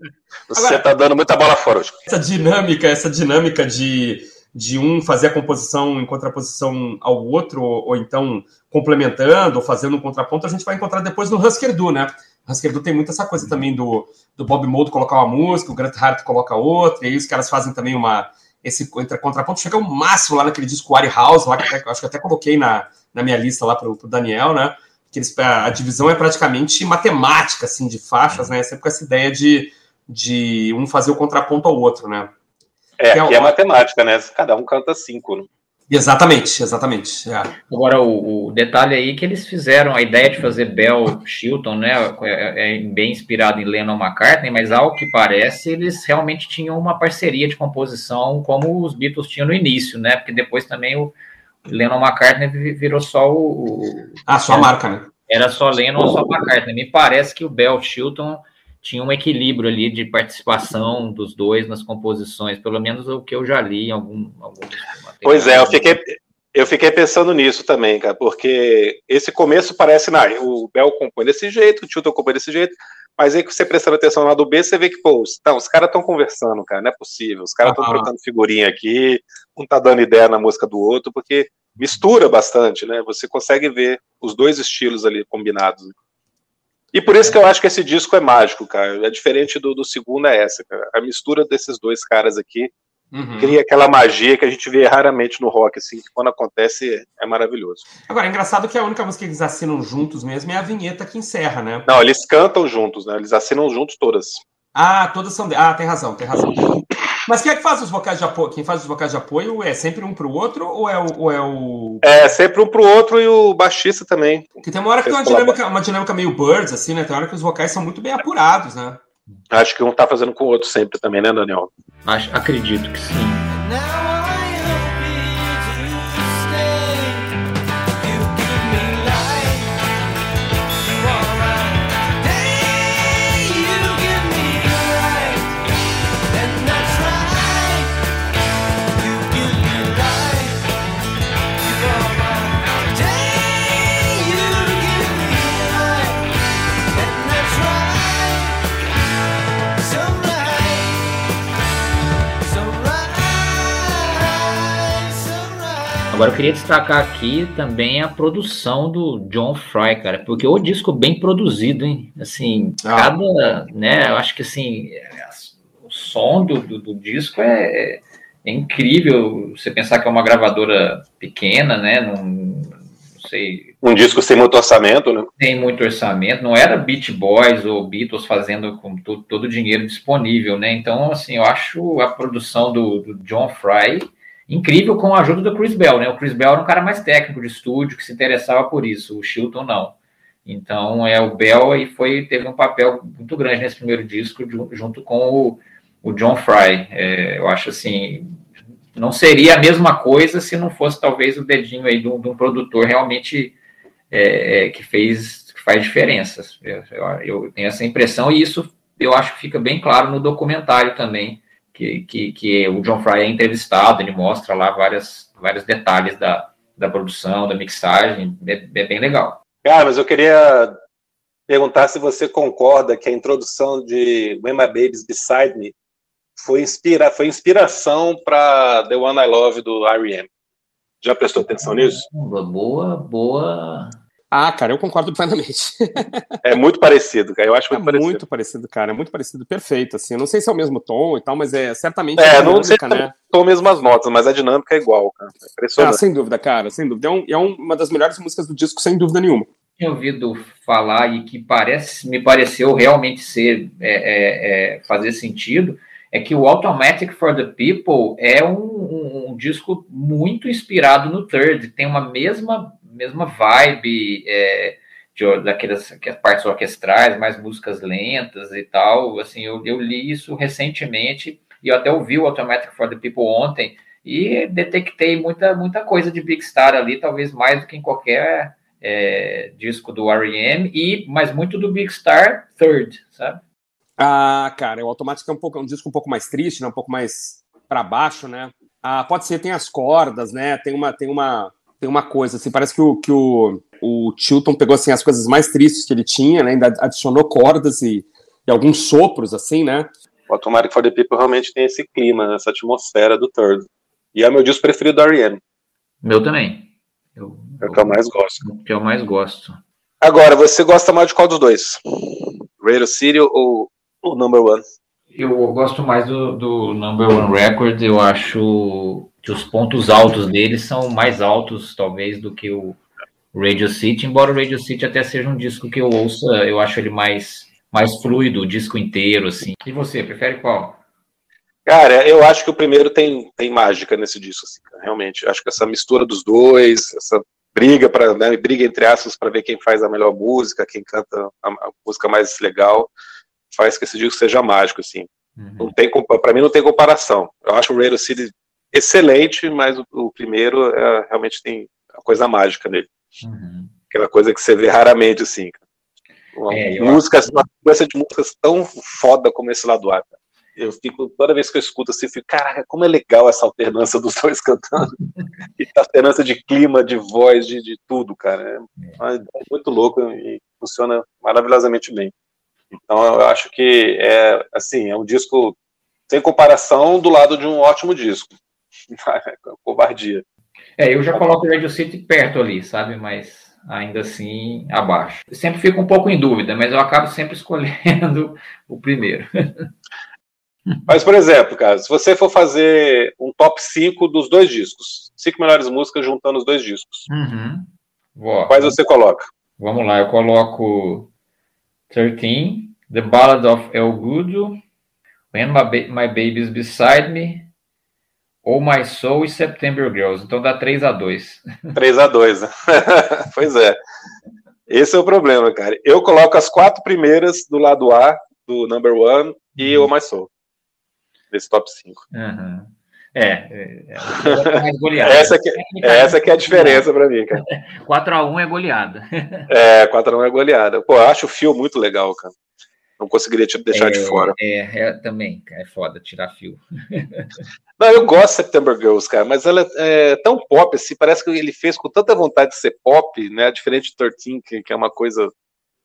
você Agora, tá dando muita bola fora hoje. Essa dinâmica, essa dinâmica de, de um fazer a composição em contraposição ao outro, ou, ou então complementando, ou fazendo um contraponto, a gente vai encontrar depois no Husker Du, né? Husker Du tem muito essa coisa também do, do Bob Mould colocar uma música, o Grant Hart coloca outra, e aí os caras fazem também uma esse contraponto chega ao máximo lá naquele disco Wari House, lá que até, acho que até coloquei na, na minha lista lá pro, pro Daniel, né? Que eles, a divisão é praticamente matemática, assim, de faixas, né? Sempre com essa ideia de, de um fazer o contraponto ao outro, né? É, que é, é matemática, né? Cada um canta cinco, né? Exatamente, exatamente. É. Agora, o, o, detalhe aí é que eles fizeram a ideia de fazer Bell Chilton, né? É, é, bem inspirado em Lennon McCartney, mas ao que parece, eles realmente tinham uma parceria de composição como os Beatles tinham no início, né? Porque depois também o, Lennon McCartney virou só o. Ah, só a marca, né? Era só Lennon ou só McCartney. Me parece que o Bell Chilton tinha um equilíbrio ali de participação dos dois nas composições, pelo menos o que eu já li em algum. algum pois é, eu fiquei, eu fiquei pensando nisso também, cara, porque esse começo parece, não, o Bell compõe desse jeito, o Chilton compõe desse jeito, mas aí que você prestando atenção lá do B, você vê que, pô, os, os caras estão conversando, cara, não é possível. Os caras estão trocando figurinha aqui, um tá dando ideia na música do outro, porque mistura bastante, né? Você consegue ver os dois estilos ali combinados. E por isso que eu acho que esse disco é mágico, cara. É diferente do, do segundo, é essa, cara. A mistura desses dois caras aqui Uhum. Cria aquela magia que a gente vê raramente no rock, assim, que quando acontece é maravilhoso. Agora, é engraçado que a única música que eles assinam juntos mesmo é a vinheta que encerra, né? Não, eles cantam juntos, né? Eles assinam juntos todas. Ah, todas são. De... Ah, tem razão, tem razão. Mas quem é que faz os vocais de apoio? Quem faz os vocais de apoio é sempre um pro outro ou é o. Ou é, o... é sempre um pro outro e o baixista também. Porque tem uma hora que tem uma dinâmica, uma dinâmica meio birds, assim, né? Tem uma hora que os vocais são muito bem apurados, né? Acho que um tá fazendo com o outro sempre também, né, Daniel? Acho, acredito que sim. Agora eu queria destacar aqui também a produção do John Fry, cara, porque o disco bem produzido, hein? Assim, ah. cada, né, eu acho que assim, o som do, do, do disco é, é, incrível. Você pensar que é uma gravadora pequena, né? Não, não sei. Um disco sem muito orçamento, né? Tem muito orçamento, não era Beat Boys ou Beatles fazendo com todo, todo o dinheiro disponível, né? Então, assim, eu acho a produção do, do John Fry incrível com a ajuda do Chris Bell, né? O Chris Bell era um cara mais técnico de estúdio que se interessava por isso, o Chilton não. Então, é o Bell e foi teve um papel muito grande nesse primeiro disco junto com o, o John Fry. É, eu acho assim, não seria a mesma coisa se não fosse talvez o dedinho aí de um, de um produtor realmente é, é, que fez que faz diferenças. Eu, eu, tenho essa impressão e isso eu acho que fica bem claro no documentário também que, que, que o John Fry é entrevistado, ele mostra lá várias, vários detalhes da, da produção, da mixagem, é, é bem legal. Cara, mas eu queria perguntar se você concorda que a introdução de When My Baby's Beside Me foi, inspira, foi inspiração para The One I Love do R.E.M. Já prestou atenção nisso? Boa, boa ah, cara, eu concordo plenamente. é muito parecido, cara. Eu acho muito é parecido. muito parecido, cara. É muito parecido, perfeito. Assim, eu não sei se é o mesmo tom e tal, mas é certamente. É, dinâmica, não sei se né? são mesmas notas, mas a dinâmica é igual, cara. É impressionante. Ah, sem dúvida, cara, sem dúvida. É, um, é uma das melhores músicas do disco, sem dúvida nenhuma. Tinha ouvido falar e que parece, me pareceu realmente ser é, é, é, fazer sentido é que o Automatic for the People é um, um, um disco muito inspirado no Third, tem uma mesma mesma vibe é, de, daquelas que partes orquestrais, mais músicas lentas e tal. Assim, eu, eu li isso recentemente e eu até ouvi o Automatic for the People ontem e detectei muita, muita coisa de Big Star ali, talvez mais do que em qualquer é, disco do R.E.M. e mas muito do Big Star Third, sabe? Ah, cara, o Automatic é um pouco é um disco um pouco mais triste, né? Um pouco mais para baixo, né? Ah, pode ser tem as cordas, né? Tem uma tem uma tem uma coisa, assim, parece que o, que o, o Tilton pegou, assim, as coisas mais tristes que ele tinha, né, ainda adicionou cordas e, e alguns sopros, assim, né. O Automatic for the People realmente tem esse clima, essa atmosfera do Third. E é meu disco preferido do R.E.M. Meu também. Eu, é o que eu mais gosto. O que eu mais gosto. Agora, você gosta mais de qual dos dois? Radio City ou o Number One? Eu gosto mais do, do Number One Record, eu acho que os pontos altos dele são mais altos, talvez, do que o Radio City, embora o Radio City até seja um disco que eu ouça, eu acho ele mais, mais fluido, o disco inteiro, assim. E você, prefere qual? Cara, eu acho que o primeiro tem, tem mágica nesse disco, assim, realmente. Eu acho que essa mistura dos dois, essa briga para né, briga entre aspas para ver quem faz a melhor música, quem canta a, a, música mais legal, faz que esse disco seja mágico, assim. Uhum. Não tem para mim não tem comparação. Eu acho o Radio City excelente, mas o, o primeiro é, realmente tem a coisa mágica nele. Uhum. Aquela coisa que você vê raramente, assim. Uma é, música, uma sequência de músicas tão foda como esse lado A. Eu fico, toda vez que eu escuto assim, eu fico, caraca, como é legal essa alternância dos dois cantando. e alternância de clima, de voz, de, de tudo, cara. É, é. é muito louco e funciona maravilhosamente bem. Então eu acho que é assim, é um disco sem comparação do lado de um ótimo disco. covardia. É, eu já coloco o Radio City perto ali, sabe? Mas ainda assim abaixo. Eu sempre fico um pouco em dúvida, mas eu acabo sempre escolhendo o primeiro. Mas, por exemplo, cara, se você for fazer um top 5 dos dois discos, cinco melhores músicas juntando os dois discos, uhum. quais você coloca? Vamos lá, eu coloco 13, The Ballad of El Gudo, When My, My Baby's Beside Me, ou My Soul e September Girls. Então dá 3 a 2 3 a 2 né? Pois é. Esse é o problema, cara. Eu coloco as quatro primeiras do lado A, do number one, e o My Soul. Desse top 5. Uhum. É, é, é goleada. essa, que, essa que é a diferença para mim, cara. 4x1 é goleada. É, 4x1 é goleada. Pô, eu acho o fio muito legal, cara. Não conseguiria te deixar é, de fora. É, é, também, é foda tirar fio. Não, eu gosto de September Girls, cara, mas ela é tão pop, assim, parece que ele fez com tanta vontade de ser pop, né? Diferente de 13, que, que é uma coisa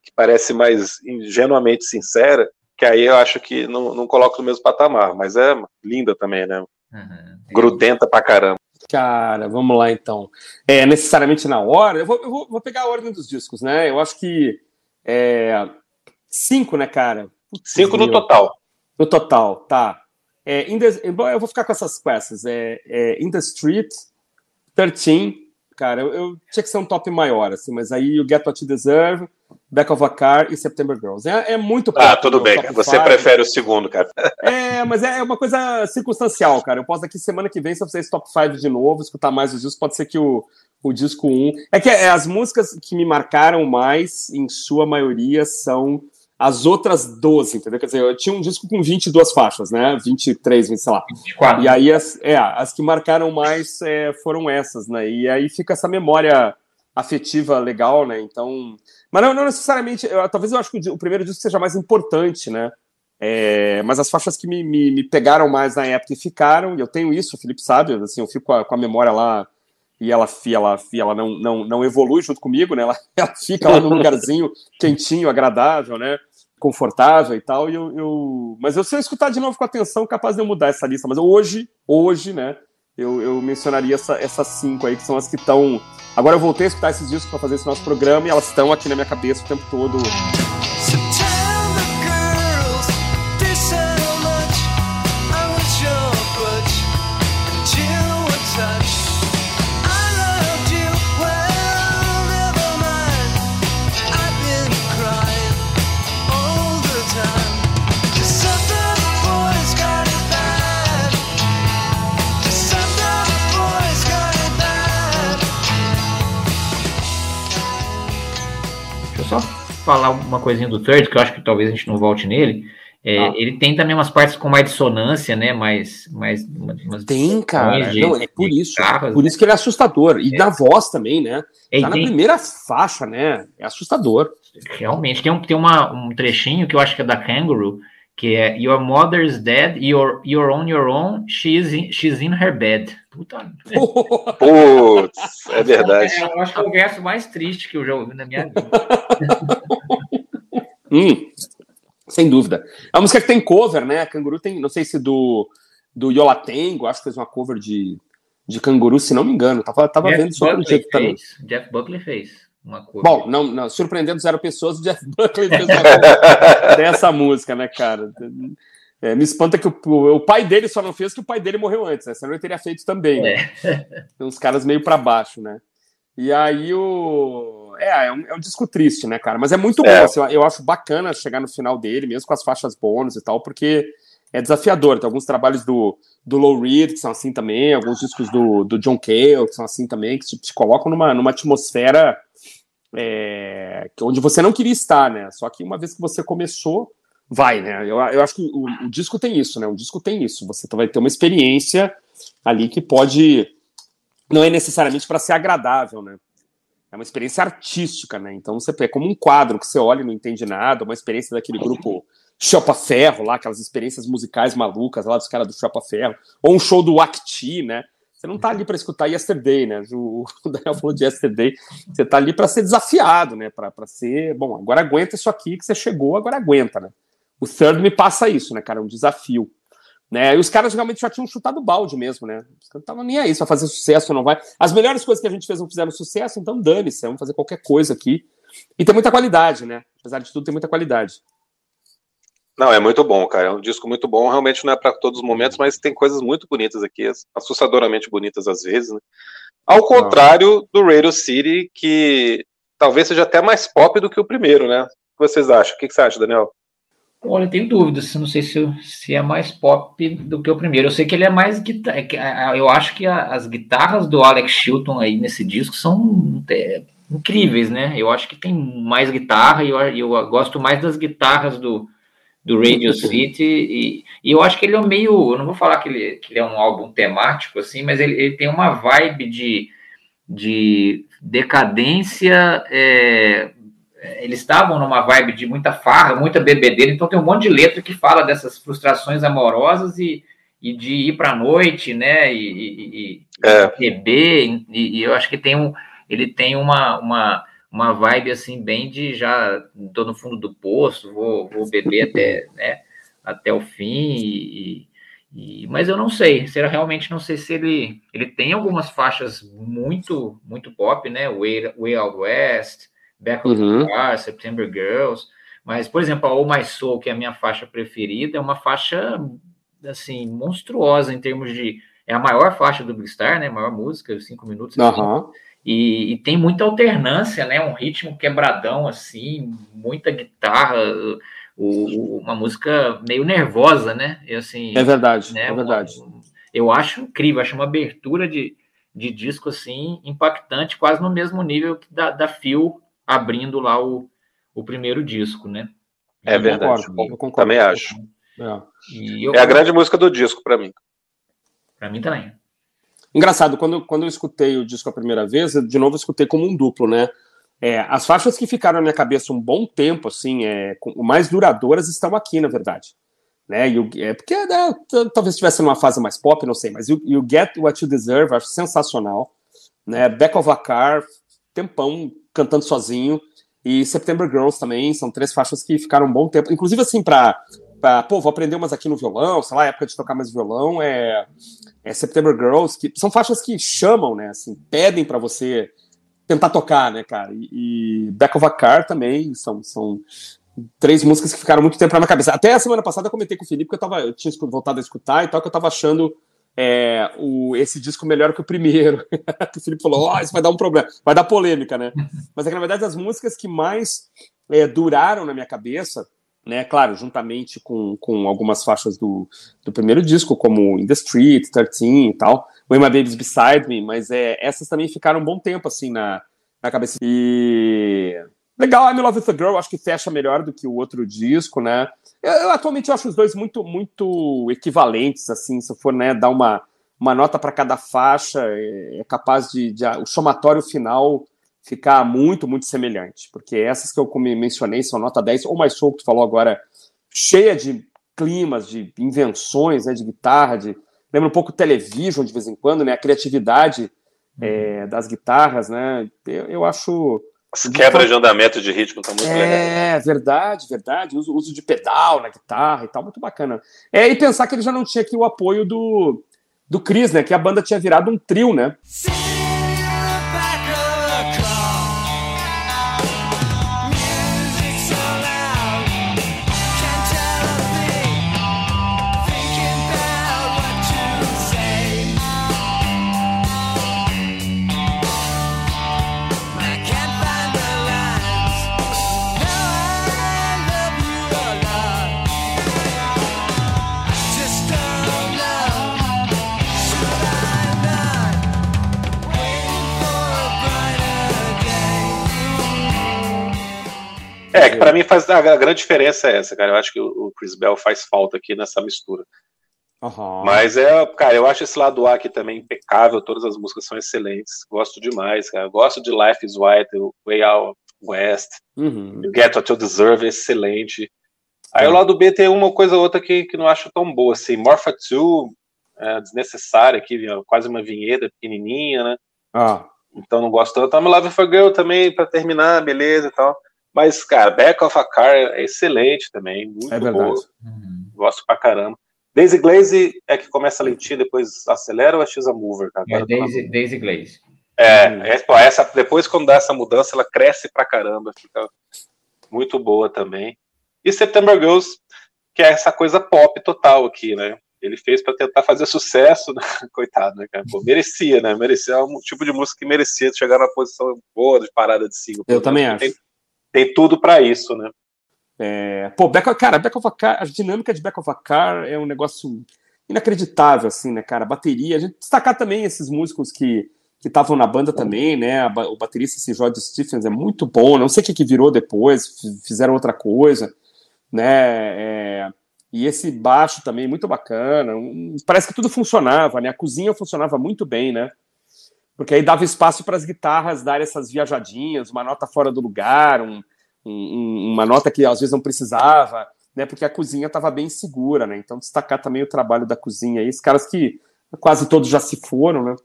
que parece mais ingenuamente sincera, que aí eu acho que não, não coloco no mesmo patamar, mas é linda também, né? Uhum. Grudenta pra caramba. Cara, vamos lá então. É necessariamente na hora. Eu vou, eu vou, vou pegar a ordem dos discos, né? Eu acho que é, cinco, né, cara? Putz, cinco no total. No total, tá. É, the, eu vou ficar com essas peças. É, é, In the Street, 13, cara, eu, eu, tinha que ser um top maior, assim, mas aí o Get What You Deserve, Back of a Car e September Girls. É, é muito Ah, tudo bem, você five. prefere o segundo, cara. É, mas é uma coisa circunstancial, cara. Eu posso daqui semana que vem, se eu fizer esse top 5 de novo, escutar mais os discos, pode ser que o, o disco 1. É que é, as músicas que me marcaram mais, em sua maioria, são as outras 12, entendeu? Quer dizer, eu tinha um disco com 22 faixas, né? 23, 20, sei lá. 24. E aí, as, é, as que marcaram mais é, foram essas, né? E aí fica essa memória afetiva legal, né? Então. Mas não, não necessariamente. Eu, talvez eu acho que o, o, primeiro disco seja mais importante, né? É, mas as faixas que me, me, me, pegaram mais na época e ficaram, e eu tenho isso, o Felipe sabe, assim, eu fico com a, com a memória lá e ela, ela, ela não, não, não evolui junto comigo, né? Ela, ela fica lá num lugarzinho quentinho, agradável, né? confortável e tal. E eu, eu... Mas eu, se eu escutar de novo com atenção, capaz de eu mudar essa lista. Mas hoje, hoje, né, eu, eu mencionaria essa, essas cinco aí, que são as que estão. Agora eu voltei a escutar esses discos para fazer esse nosso programa e elas estão aqui na minha cabeça o tempo todo. Falar uma coisinha do Third, que eu acho que talvez a gente não volte nele. É, ah. Ele tem também umas partes com mais dissonância, né? Mais, mais umas tem, cara. De, não, é por isso. Guitarras, por né? isso que ele é assustador. E é. da voz também, né? É, tá na tem... primeira faixa, né? É assustador. Realmente. Tem, um, tem uma, um trechinho que eu acho que é da Kangaroo, que é Your mother's dead, you're, you're on your own, she's in, she's in her bed. Puta. Putz, é verdade. É, eu acho que é o verso mais triste que eu já ouvi na minha vida. hum, sem dúvida. A música que tem cover, né? A Canguru tem, não sei se do, do Yola Tengo, acho que fez uma cover de, de Canguru, se não me engano. Tava, tava vendo isso outro dia também. Jeff Buckley fez uma coisa. Bom, não, não, surpreendendo zero pessoas, o Jeff Buckley fez dessa música, né, cara? É, me espanta que o, o, pai dele só não fez que o pai dele morreu antes, né? Senão ele teria feito também. Né? É. Uns caras meio para baixo, né? E aí o. É, é um, é um disco triste, né, cara? Mas é muito é. bom. Assim, eu acho bacana chegar no final dele, mesmo com as faixas bônus e tal, porque é desafiador. Tem alguns trabalhos do, do Low Reed que são assim também, alguns discos do, do John Cale que são assim também, que te, te colocam numa, numa atmosfera é, onde você não queria estar, né? Só que uma vez que você começou, vai, né? Eu, eu acho que o, o disco tem isso, né? O disco tem isso. Você vai ter uma experiência ali que pode. Não é necessariamente para ser agradável, né? É uma experiência artística, né? Então você é como um quadro que você olha e não entende nada, uma experiência daquele grupo Chopa Ferro lá, aquelas experiências musicais malucas lá dos caras do Chopa Ferro, ou um show do Acti, né? Você não está ali para escutar Yesterday, né? O Daniel falou de Yesterday. Você está ali para ser desafiado, né? Para ser, bom, agora aguenta isso aqui que você chegou, agora aguenta, né? O Third me passa isso, né, cara? É um desafio. Né? E os caras realmente já tinham chutado o balde mesmo, né? Os caras não estavam nem aí se vai fazer sucesso ou não vai. As melhores coisas que a gente fez não fizeram sucesso, então dane-se, vamos fazer qualquer coisa aqui. E tem muita qualidade, né? Apesar de tudo, tem muita qualidade. Não, é muito bom, cara. É um disco muito bom. Realmente não é para todos os momentos, mas tem coisas muito bonitas aqui, assustadoramente bonitas às vezes, né? Ao contrário do Radio City, que talvez seja até mais pop do que o primeiro, né? O que vocês acham? O que você acha, Daniel? Olha, eu tenho dúvidas, não sei se, se é mais pop do que o primeiro. Eu sei que ele é mais guitarra. É eu acho que as guitarras do Alex Chilton aí nesse disco são é, incríveis, né? Eu acho que tem mais guitarra e eu, eu gosto mais das guitarras do, do Radio City e, e, eu acho que ele é meio, eu não vou falar que ele, que ele é um álbum temático assim, mas ele, ele tem uma vibe de, de decadência é, eles estavam numa vibe de muita farra, muita bebedeira, então tem um monte de letra que fala dessas frustrações amorosas e, e de ir para a noite, né, e, e, e é. beber, e, e, eu acho que tem um, ele tem uma, uma, uma vibe assim bem de já tô no fundo do poço, vou, vou beber até, né, até o fim, e, e, mas eu não sei, será realmente não sei se ele ele tem algumas faixas muito muito pop, né, Way, Way Out West, Back of uhum. the Car, September Girls. Mas, por exemplo, a Oh My Soul, que é a minha faixa preferida, é uma faixa, assim, monstruosa em termos de... É a maior faixa do Big Star, né? A maior música, cinco minutos. Uhum. E, e, tem muita alternância, né? Um ritmo quebradão, assim, muita guitarra, o, uma música meio nervosa, né? E, assim, é verdade, né? é verdade. Uma, eu acho incrível, acho uma abertura de, de disco, assim, impactante, quase no mesmo nível da, da Phil abrindo lá o, o primeiro disco, né? É eu verdade, concordo, eu concordo, também acho. É, eu, é a grande música do disco para mim. Para mim também. Engraçado, quando, quando eu escutei o disco a primeira vez, eu, de novo eu escutei como um duplo, né? É, as faixas que ficaram na minha cabeça um bom tempo, assim, é, com, mais duradouras estão aqui, na verdade. Né? E o, é, porque né, talvez estivesse numa fase mais pop, não sei, mas o Get What You Deserve, acho sensacional. Né? Back of a Car, tempão cantando sozinho. E September Girls também, são três faixas que ficaram um bom tempo. Inclusive, assim, pra, pra pô, vou aprender umas aqui no violão, sei lá, época de tocar mais violão, é, é September Girls, que são faixas que chamam, né, assim, pedem para você tentar tocar, né, cara. E, e Back of a Car também, são, são três músicas que ficaram muito tempo na minha cabeça. Até a semana passada eu comentei com o Felipe que eu, tava, eu tinha voltado a escutar e tal, que eu tava achando é, o, esse disco melhor que o primeiro. o Felipe falou: oh, isso vai dar um problema, vai dar polêmica, né? Mas é que, na verdade, as músicas que mais é, duraram na minha cabeça, né? Claro, juntamente com, com algumas faixas do, do primeiro disco, como In the Street, 13 e tal, When My Baby's Beside Me, mas é, essas também ficaram um bom tempo assim na, na cabeça. E. Legal, I'm in Love with a Girl, acho que fecha melhor do que o outro disco, né? Eu, eu, atualmente eu acho os dois muito, muito equivalentes, assim, se eu for né, dar uma, uma nota para cada faixa, é, é capaz de, de, o somatório final ficar muito, muito semelhante, porque essas que eu mencionei são nota 10, ou mais show que tu falou agora, cheia de climas, de invenções, né, de guitarra, de lembra um pouco television de vez em quando, né, a criatividade é, das guitarras, né, eu, eu acho as quebras de andamento de ritmo estão muito é, legais. É, verdade, verdade. Uso, uso de pedal na guitarra e tal, muito bacana. É, e pensar que ele já não tinha aqui o apoio do, do Chris, né? Que a banda tinha virado um trio, né? Sim. É, que para mim faz a, grande diferença é essa, cara. Eu acho que o Chris Bell faz falta aqui nessa mistura. Uhum. Mas é, cara, eu acho esse lado A aqui também impecável, todas as músicas são excelentes, gosto demais, cara. Gosto de Life is White, Way Out West, uhum. Get What You Deserve, excelente. Aí é. o lado B tem uma coisa ou outra que, que não acho tão boa, assim, Morpha 2, é, desnecessária aqui, quase uma vinheta pequenininha, né? Ah. Então não gosto tanto. I'm Love for Girl também, para terminar, beleza e tal. Mas, cara, Back of a Car é excelente também, muito é boa. Uhum. Gosto pra caramba. Daisy Glaze é que começa lentinho, depois acelera ou é X a Mover? Cara? É Daisy, Daisy Glaze. É, uhum. é, pô, essa, depois quando dá essa mudança, ela cresce pra caramba, fica muito boa também. E September Girls, que é essa coisa pop total aqui, né? Ele fez para tentar fazer sucesso, né? coitado, né, cara? Pô, merecia, né? Merecia é um tipo de música que merecia chegar na posição boa de parada de single. Eu também acho. Tem, tem tudo para isso, né? É, pô, Back of, cara, Back of a Car, a dinâmica de Back of a Car é um negócio inacreditável, assim, né, cara? Bateria, a gente destacar também esses músicos que que estavam na banda também, né? O baterista esse George Stephens é muito bom. Não sei o que, que virou depois, fizeram outra coisa, né? É, e esse baixo também muito bacana. Parece que tudo funcionava, né? A cozinha funcionava muito bem, né? Porque aí dava espaço para as guitarras darem essas viajadinhas, uma nota fora do lugar, um, um, uma nota que às vezes não precisava, né? Porque a cozinha estava bem segura, né? Então destacar também o trabalho da cozinha aí, os caras que quase todos já se foram, né?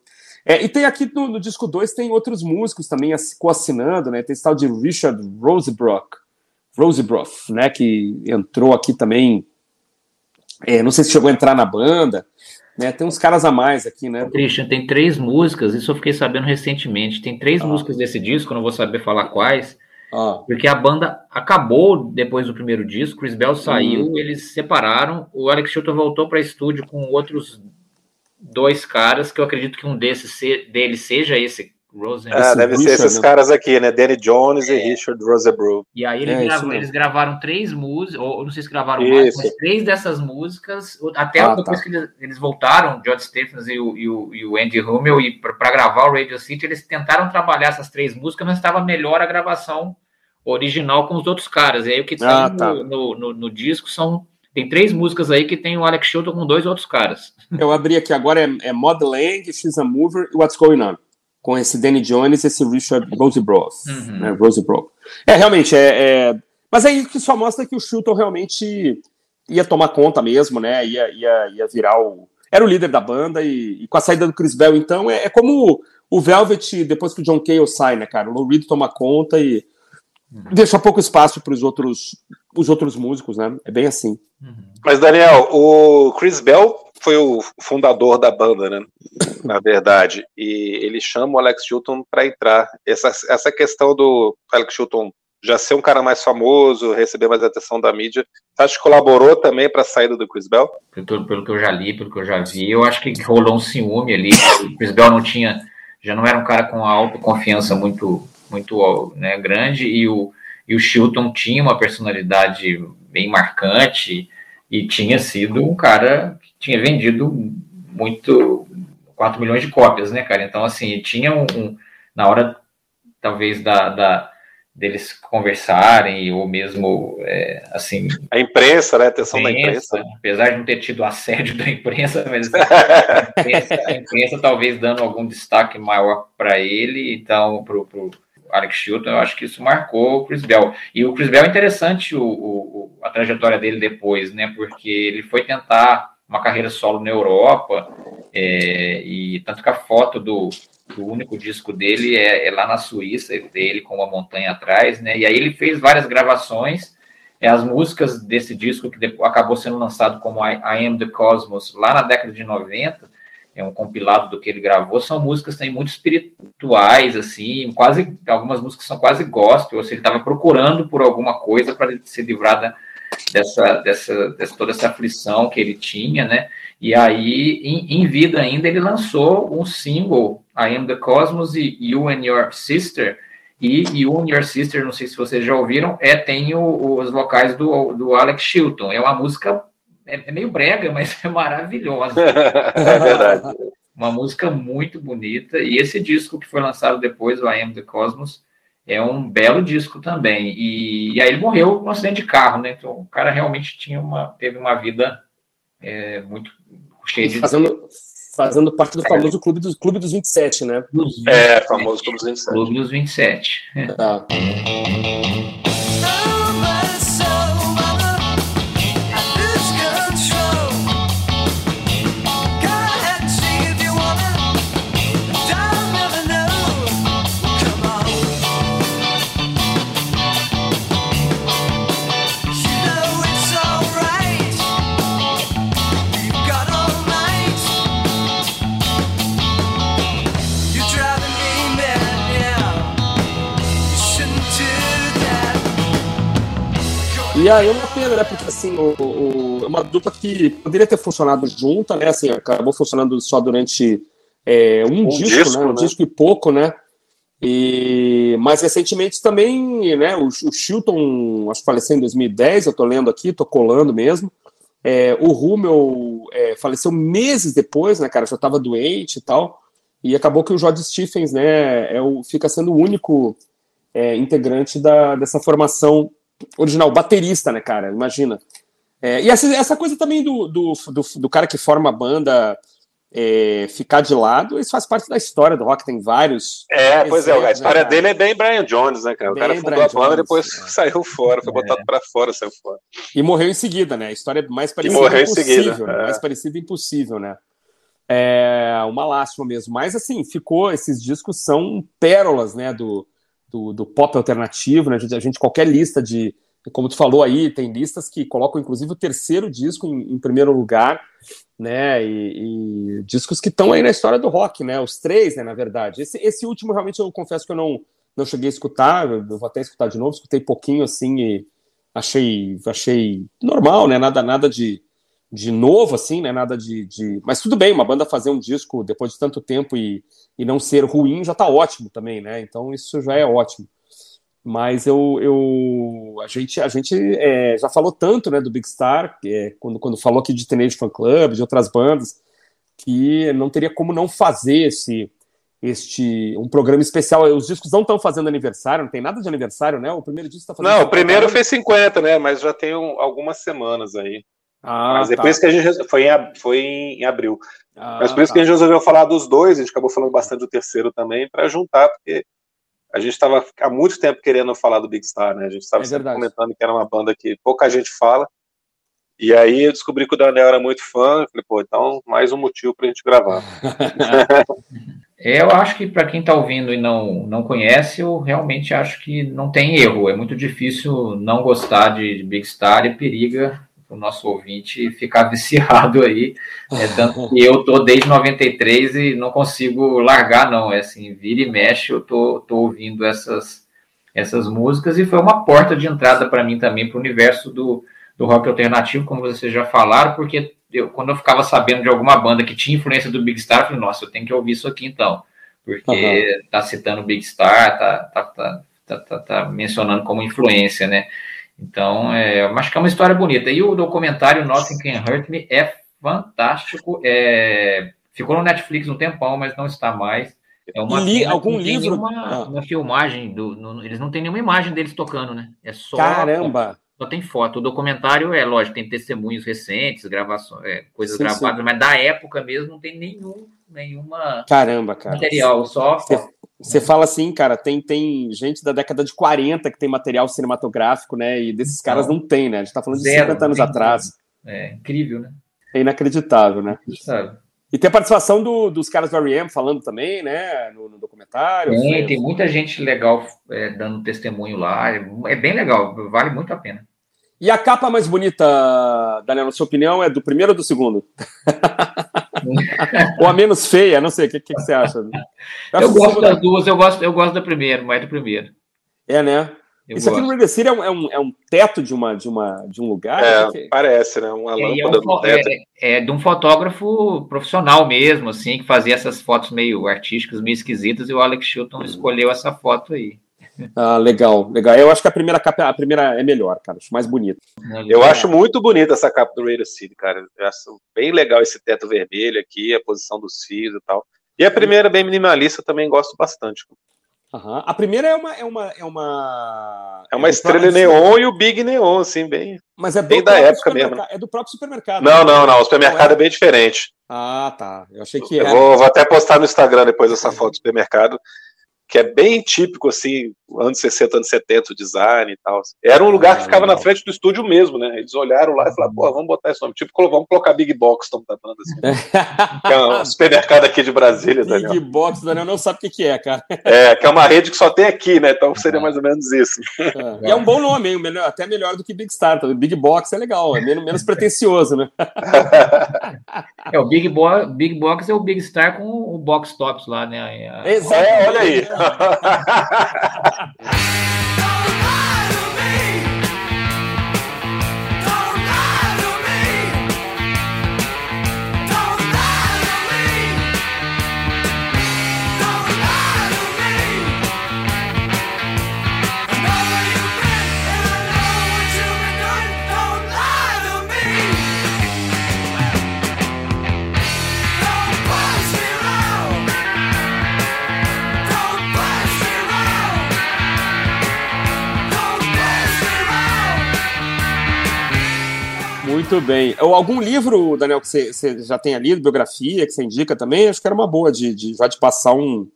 É, e tem aqui no, no disco 2 tem outros músicos também coassinando, né? Tem esse tal de Richard Rosebrook, Rosebrough, né? Que entrou aqui também. É, não sei se chegou a entrar na banda. Né? Tem uns caras a mais aqui, né? Christian, tem três músicas, isso eu fiquei sabendo recentemente. Tem três ah. músicas desse disco, não vou saber falar quais. Ah. Porque a banda acabou depois do primeiro disco, Chris Bell saiu, hum. eles se separaram, o Alex Chilton voltou para estúdio com outros dois caras que eu acredito que um desses se, deles seja esse Rosen. Ah, deve Richard, ser esses né? caras aqui, né? Danny Jones é. e Richard Rosebrough. E aí eles, é, gravaram, eles gravaram três músicas, ou não sei se gravaram isso. mais, mas três dessas músicas, até ah, depois tá. que eles, eles voltaram, George Stephens e o, e o, e o Andy Hummel, e para gravar o Radio City, eles tentaram trabalhar essas três músicas, mas estava melhor a gravação original com os outros caras. E aí o que ah, tem tá. no, no, no, no disco são tem três músicas aí que tem o Alex Chilton com dois outros caras. Eu abri aqui agora, é, é Mod Lang, She's a Mover e What's Going On. Com esse Danny Jones e esse Richard Rosebrough. Uhum. Né, Rosebrough. É, realmente, é, é, Mas aí que só mostra que o Chilton realmente ia tomar conta mesmo, né? Ia, ia, ia virar o... Era o líder da banda e, e com a saída do Chris Bell, então, é, é como o Velvet, depois que o John Cale sai, né, cara? O Lou Reed toma conta e uhum. deixa pouco espaço para os outros, os outros músicos, né? É bem assim. Mas, Daniel, o Chris Bell foi o fundador da banda, né? Na verdade. E ele chama o Alex Chilton para entrar. Essa, essa questão do Alex Chilton já ser um cara mais famoso, receber mais atenção da mídia, você acha que colaborou também para a saída do Chris Bell? Pelo, pelo, que eu já li, pelo que eu já vi, eu acho que rolou um ciúme ali. O Chris Bell não tinha, já não era um cara com autoconfiança muito, muito né, grande e o, e o Chilton tinha uma personalidade bem marcante e tinha sido um cara que tinha vendido muito 4 milhões de cópias, né, cara? Então, assim, tinha um, um na hora, talvez, da, da, deles conversarem, ou mesmo, é, assim... A imprensa, né? A atenção imprensa, da imprensa. Apesar de não ter tido assédio da imprensa, mas a imprensa, a imprensa talvez dando algum destaque maior para ele, então, para o Alex Chilton, eu acho que isso marcou o Chris Bell. E o Chris Bell é interessante o, o, a trajetória dele depois, né? Porque ele foi tentar uma carreira solo na Europa, é, e tanto que a foto do, do único disco dele é, é, lá na Suíça, dele com uma montanha atrás, né? E aí ele fez várias gravações. É, as músicas desse disco, que depois, acabou sendo lançado como I, I Am the Cosmos lá na década de 90, é um compilado do que ele gravou, são músicas também muito espirituais, assim, quase, algumas músicas são quase gospel, ou seja, ele estava procurando por alguma coisa para se livrar da, dessa, dessa, dessa, toda essa aflição que ele tinha, né, e aí, em, em, vida ainda, ele lançou um single, I Am The Cosmos e You and Your Sister, e You and Your Sister, não sei se vocês já ouviram, é, tem o, os vocais do, do Alex Chilton, é uma música é, é meio brega, mas é maravilhosa. é verdade. Uma música muito bonita. E esse disco que foi lançado depois, o I Am The Cosmos, é um belo disco também. E, e aí ele morreu num acidente de carro, né? Então o cara realmente tinha uma, teve uma vida é, muito cheia de. Fazendo, fazendo parte do famoso Clube dos, Clube dos 27, né? É, famoso Clube dos 27. Clube dos 27. Tá. E aí é uma pena, né? Porque assim, o, o, é uma dupla que poderia ter funcionado junta, né? Assim, acabou funcionando só durante é, um, um, disco, disco né? Um né? disco e pouco, né? E mais recentemente também, né, o, o Chilton, acho que faleceu em 2010, eu estou lendo aqui, estou colando mesmo. É, o Rummel é, faleceu meses depois, né, cara, já estava doente e tal. E acabou que o George Stephens, né, é o, fica sendo o único é, integrante da, dessa formação original, baterista, né, cara? Imagina. É, e essa, essa coisa também do, do, do, do, cara que forma a banda é, ficar de lado, isso faz parte da história do rock, tem vários. É, pois é, a história né, dele é bem Brian Jones, né, cara? O cara fundou Brian a banda e depois é. saiu fora, foi botado para fora, saiu fora. E morreu em seguida, né? A história é mais parecida e morreu impossível, em seguida, né? mais parecida impossível, né? É uma lástima mesmo. Mas assim, ficou. Esses discos são pérolas, né? Do, do, do pop alternativo, né? A gente, qualquer lista de. Como tu falou aí, tem listas que colocam inclusive o terceiro disco em, em primeiro lugar, né? E, e discos que estão aí na história do rock, né? Os três, né? Na verdade. Esse, esse último, realmente, eu confesso que eu não, não cheguei a escutar, eu vou até escutar de novo, escutei pouquinho assim e achei, achei normal, né? Nada, nada de de novo, assim, né? Nada de, de, Mas tudo bem, uma banda fazer um disco depois de tanto tempo e, e não ser ruim já tá ótimo também, né? Então isso já é ótimo. Mas eu, eu a gente, a gente é, já falou tanto né, do Big Star, é, quando, quando falou aqui de Teenage Fan Club, de outras bandas, que não teria como não fazer esse, este um programa especial. Os discos não estão fazendo aniversário, não tem nada de aniversário, né? O primeiro disco está fazendo. Não, o primeiro fez 50, né? Mas já tem um, algumas semanas aí. Ah, Mas é tá. por isso que a gente foi em, foi em abril. Ah, Mas por isso tá. que a gente resolveu falar dos dois, a gente acabou falando bastante do terceiro também, para juntar, porque a gente estava há muito tempo querendo falar do Big Star, né? A gente estava é comentando que era uma banda que pouca gente fala. E aí eu descobri que o Daniel era muito fã, falei, pô, então mais um motivo para a gente gravar. eu acho que para quem está ouvindo e não, não conhece, eu realmente acho que não tem erro. É muito difícil não gostar de Big Star e periga o nosso ouvinte ficar viciado aí. É, tanto que eu tô desde 93 e não consigo largar, não. É assim, vira e mexe, eu tô, tô ouvindo essas, essas músicas e foi uma porta de entrada para mim também para o universo do, do rock alternativo, como vocês já falaram, porque eu, quando eu ficava sabendo de alguma banda que tinha influência do Big Star, eu falei, nossa, eu tenho que ouvir isso aqui então. Porque uhum. tá citando Big Star, tá, tá, tá, tá, tá, tá mencionando como influência, né? Então, é, acho que é uma história bonita. E o documentário Nothing Can Hurt Me é fantástico. É, ficou no Netflix um tempão, mas não está mais. É uma Li, algum livro? Uma, ah. uma filmagem do, eles não têm nenhuma imagem deles tocando, né? É só caramba. Só tem foto. O documentário é lógico, tem testemunhos recentes, gravações, é, coisas sim, gravadas, sim. mas da época mesmo não tem nenhum nenhuma caramba, cara. material, só você fala assim, cara, tem, tem gente da década de 40 que tem material cinematográfico, né? E desses então, caras não tem, né? A gente tá falando de zero, 50 anos atrás. É incrível, né? É inacreditável, né? Sabe. E tem a participação do, dos caras do R.E.M. falando também, né? No, no documentário. Tem, tem muita gente legal é, dando testemunho lá. É, é, bem legal, vale muito a pena. E a capa mais bonita, Daniel, na sua opinião, é do primeiro ou do segundo? Ou a menos feia, não sei, o que, que, você acha? Eu, eu gosto das duas, eu gosto, eu gosto da primeira, mais do primeiro. É, né? Eu Isso gosto. aqui no River City é um, é, um, é um teto de, uma, de, uma, de um lugar? É, que... parece, né? Uma é, lâmpada é, um, teto. É, é, de um fotógrafo profissional mesmo, assim, que fazia essas fotos meio artísticas, meio esquisitas, e o Alex Chilton escolheu essa foto aí. Ah, legal, legal. Eu acho que a primeira capa, a primeira é melhor, cara. Acho mais bonita. Eu acho muito bonita essa capa do Raider City, cara. Eu acho bem legal esse teto vermelho aqui, a posição dos fios e tal. E a primeira, bem minimalista, também gosto bastante. Uhum. A primeira é uma. É uma, é uma, é uma é estrela neon e o Big Neon, assim, bem. Mas é bem da época mesmo. É do próprio supermercado. Não, né? não, não. O supermercado é? é? bem diferente. Ah, tá. Eu achei que era. Eu vou, vou até postar no Instagram depois essa foto do supermercado que é bem típico, assim, anos 60, anos 70, o design e tal. Era um lugar ah, que ficava na frente do estúdio mesmo, né? Eles olharam lá e falaram, pô, vamos botar esse nome. Tipo, vamos colocar Big Box, estamos tratando assim. que é um supermercado aqui de Brasília, Big Daniel. Big Box, Daniel não sabe o que é, cara. É, que é uma rede que só tem aqui, né? Então seria mais ou menos isso. É. E é um bom nome, hein? até melhor do que Big Star. Tá? Big Box é legal, é menos, menos pretencioso, né? é, o Big, Bo Big Box é o Big Star com o Box Tops lá, né? É, olha aí. Oh, Muito bem. Ou algum livro, Daniel, que você, já tenha lido, biografia, que você indica também? Acho que era uma boa de, de já de passar um,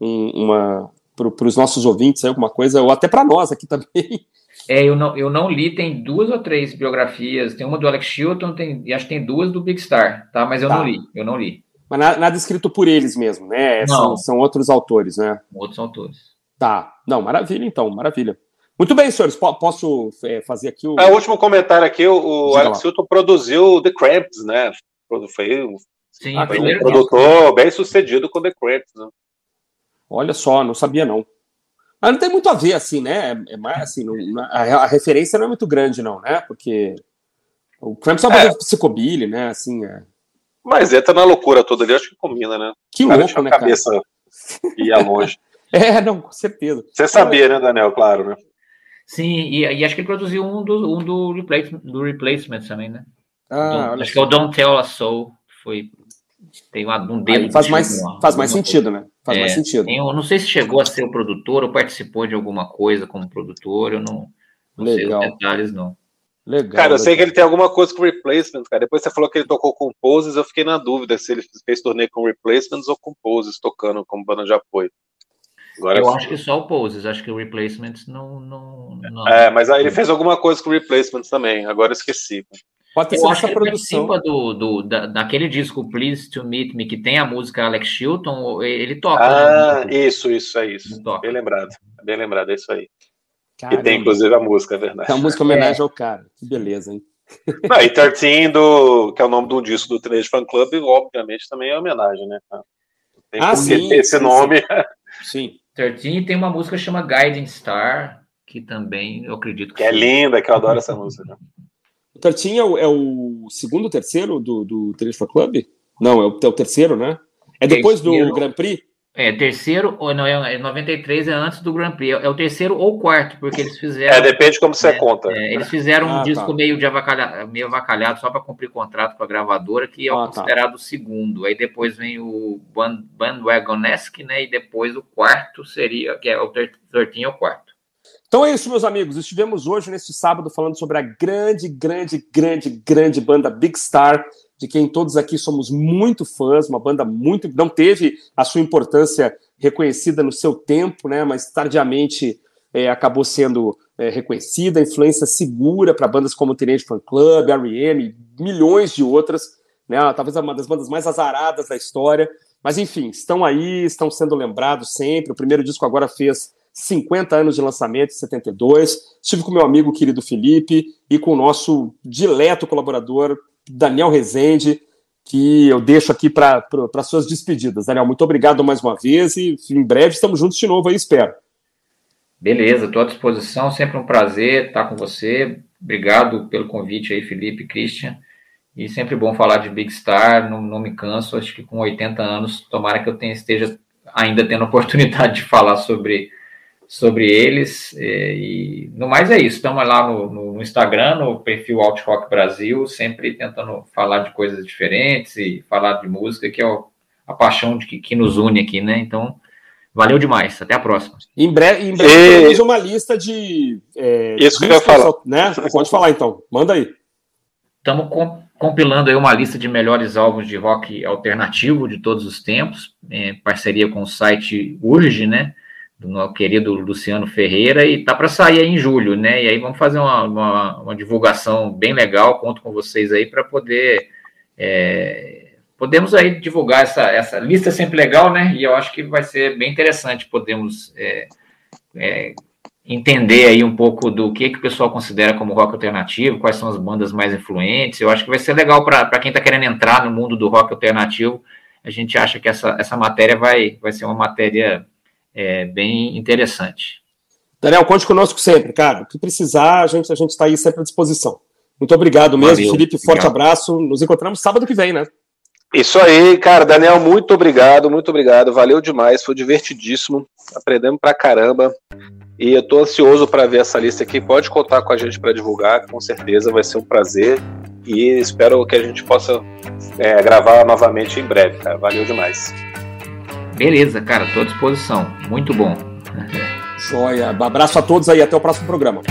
um uma para os nossos ouvintes alguma coisa, ou até para nós aqui também. É, eu não, eu não li, tem duas ou três biografias, tem uma do Alex Chilton, tem, e acho que tem duas do Big Star, tá? Mas eu tá. não li, eu não li. Mas nada, nada escrito por eles mesmo, né? São, são, outros autores, né? Outros autores. Tá. Não, maravilha então, maravilha. Muito bem, senhores, posso é, fazer aqui o. É, o último comentário aqui, o, o Alex Hilton produziu The Cramps, né? Foi, Sim, foi um produtor bem sucedido com The Cramps, né? Olha só, não sabia não. Mas não tem muito a ver, assim, né? É, é mais assim, não, a, a, referência não é muito grande, não, né? Porque o Cramps é uma é. psicobilly, né? Assim, é... Mas entra na loucura toda ali, acho que combina, né? Que louco, né, a cabeça cara? ia longe. é, não, com certeza. Você sabia, né, Daniel? Claro, né? Sim, e, e, acho que ele produziu um do, um do, replacement, do replacement também, né? Ah, acho que é o Don't Tell a Soul, foi tem uma, um dedo. Faz mais, faz mais sentido, né? Faz é, mais sentido. Tem, eu não sei se chegou a ser o produtor ou participou de alguma coisa como produtor, eu não, não Legal. sei os detalhes, não. Legal. Cara, eu sei que ele tem alguma coisa com replacement, cara. Depois você falou que ele tocou com poses, eu fiquei na dúvida se ele fez turnê com replacements ou com poses, tocando como banda de apoio. Agora, eu acho que só o poses, acho que o replacements não, não, não. É, mas aí ele fez alguma coisa com replacements também, agora eu esqueci. Pode ter eu acho que produção. participa do, do, da, daquele disco Please to Meet Me, que tem a música Alex Chilton, ele toca. Ah, né? isso, isso, é isso. Bem lembrado, bem lembrado, é isso aí. Caramba. E tem, inclusive, a música, é verdade. É uma música homenagem é. ao cara. Que beleza, hein? Não, e 13, do, que é o nome do disco do Teenage Fan Club, obviamente também é homenagem, né? Tem ah, sim, esse sim, nome. Sim. 13 tem uma música que chama Guiding Star, que também eu acredito que. que é linda, que eu adoro essa música. Né? O 13 é o, é o segundo, terceiro do, do Fan Club? Não, é o, é o terceiro, né? É depois do Grand Prix? É, terceiro, ou não, é 93 é antes do Grand Prix. É, o terceiro ou quarto, porque eles fizeram. É, depende como você é, conta. É, eles fizeram um ah, disco tá. meio de avacalhado, meio avacalhado só para cumprir contrato com a gravadora, que é ah, tá. considerado o segundo. Aí depois vem o Band, Bandwagonesque, né? E depois o quarto seria, que é o 13 é o quarto. Então é isso, meus amigos. Estivemos hoje, neste sábado, falando sobre a grande, grande, grande, grande banda Big Star de quem todos aqui somos muito fãs, uma banda muito. não teve a sua importância reconhecida no seu tempo, né? Mas tardiamente é, acabou sendo é, reconhecida, influência segura para bandas como Teenage Fan Club, R.E.M., milhões de outras, né? Talvez uma das bandas mais azaradas da história. Mas enfim, estão aí, estão sendo lembrados sempre. O primeiro disco agora fez 50 anos de lançamento, 72. Estive com meu amigo querido Felipe e com o nosso dileto colaborador Daniel Rezende, que eu deixo aqui para suas despedidas. Daniel, muito obrigado mais uma vez e em breve estamos juntos de novo aí, espero. Beleza, estou à disposição, sempre um prazer estar com você. Obrigado pelo convite aí, Felipe, Christian. E sempre bom falar de Big Star, não, não me canso, acho que com 80 anos, tomara que eu tenha, esteja ainda tendo a oportunidade de falar sobre sobre eles. E, e no mais é isso. Estamos lá no, no, Instagram, no perfil Alt Rock Brasil, sempre tentando falar de coisas diferentes e falar de música, que é o, a paixão de que, que nos une aqui, né? Então, valeu demais. Até a próxima. Em breve, em breve e... temos uma lista de. É, isso que eu ia falar. Né? Pode falar então. Manda aí. Estamos compilando aí uma lista de melhores álbuns de rock alternativo de todos os tempos, em parceria com o site Urge, né? Do nosso querido Luciano Ferreira, e tá para sair aí em julho, né? E aí vamos fazer uma, uma, uma divulgação bem legal, conto com vocês aí para poder. É, podemos aí divulgar essa, essa lista sempre legal, né? E eu acho que vai ser bem interessante, podemos é, é, entender aí um pouco do que, que o pessoal considera como rock alternativo, quais são as bandas mais influentes. Eu acho que vai ser legal para quem está querendo entrar no mundo do rock alternativo. A gente acha que essa, essa matéria vai, vai ser uma matéria é, bem interessante. Daniel, conte conosco sempre, cara. O que precisar, a gente a gente está aí sempre à disposição. Muito obrigado mesmo, Valeu, Felipe. Forte obrigado. abraço. Nos encontramos sábado que vem, né? Isso aí, cara. Daniel, muito obrigado, muito obrigado. Valeu demais, foi divertidíssimo. Aprendemos pra caramba. E eu tô ansioso para ver essa lista aqui. Pode contar com a gente para divulgar, com certeza vai ser um prazer. E espero que a gente possa é, gravar novamente em breve, cara. Valeu demais. Beleza, cara, estou à disposição. Muito bom. Joia. Abraço a todos aí, até o próximo programa.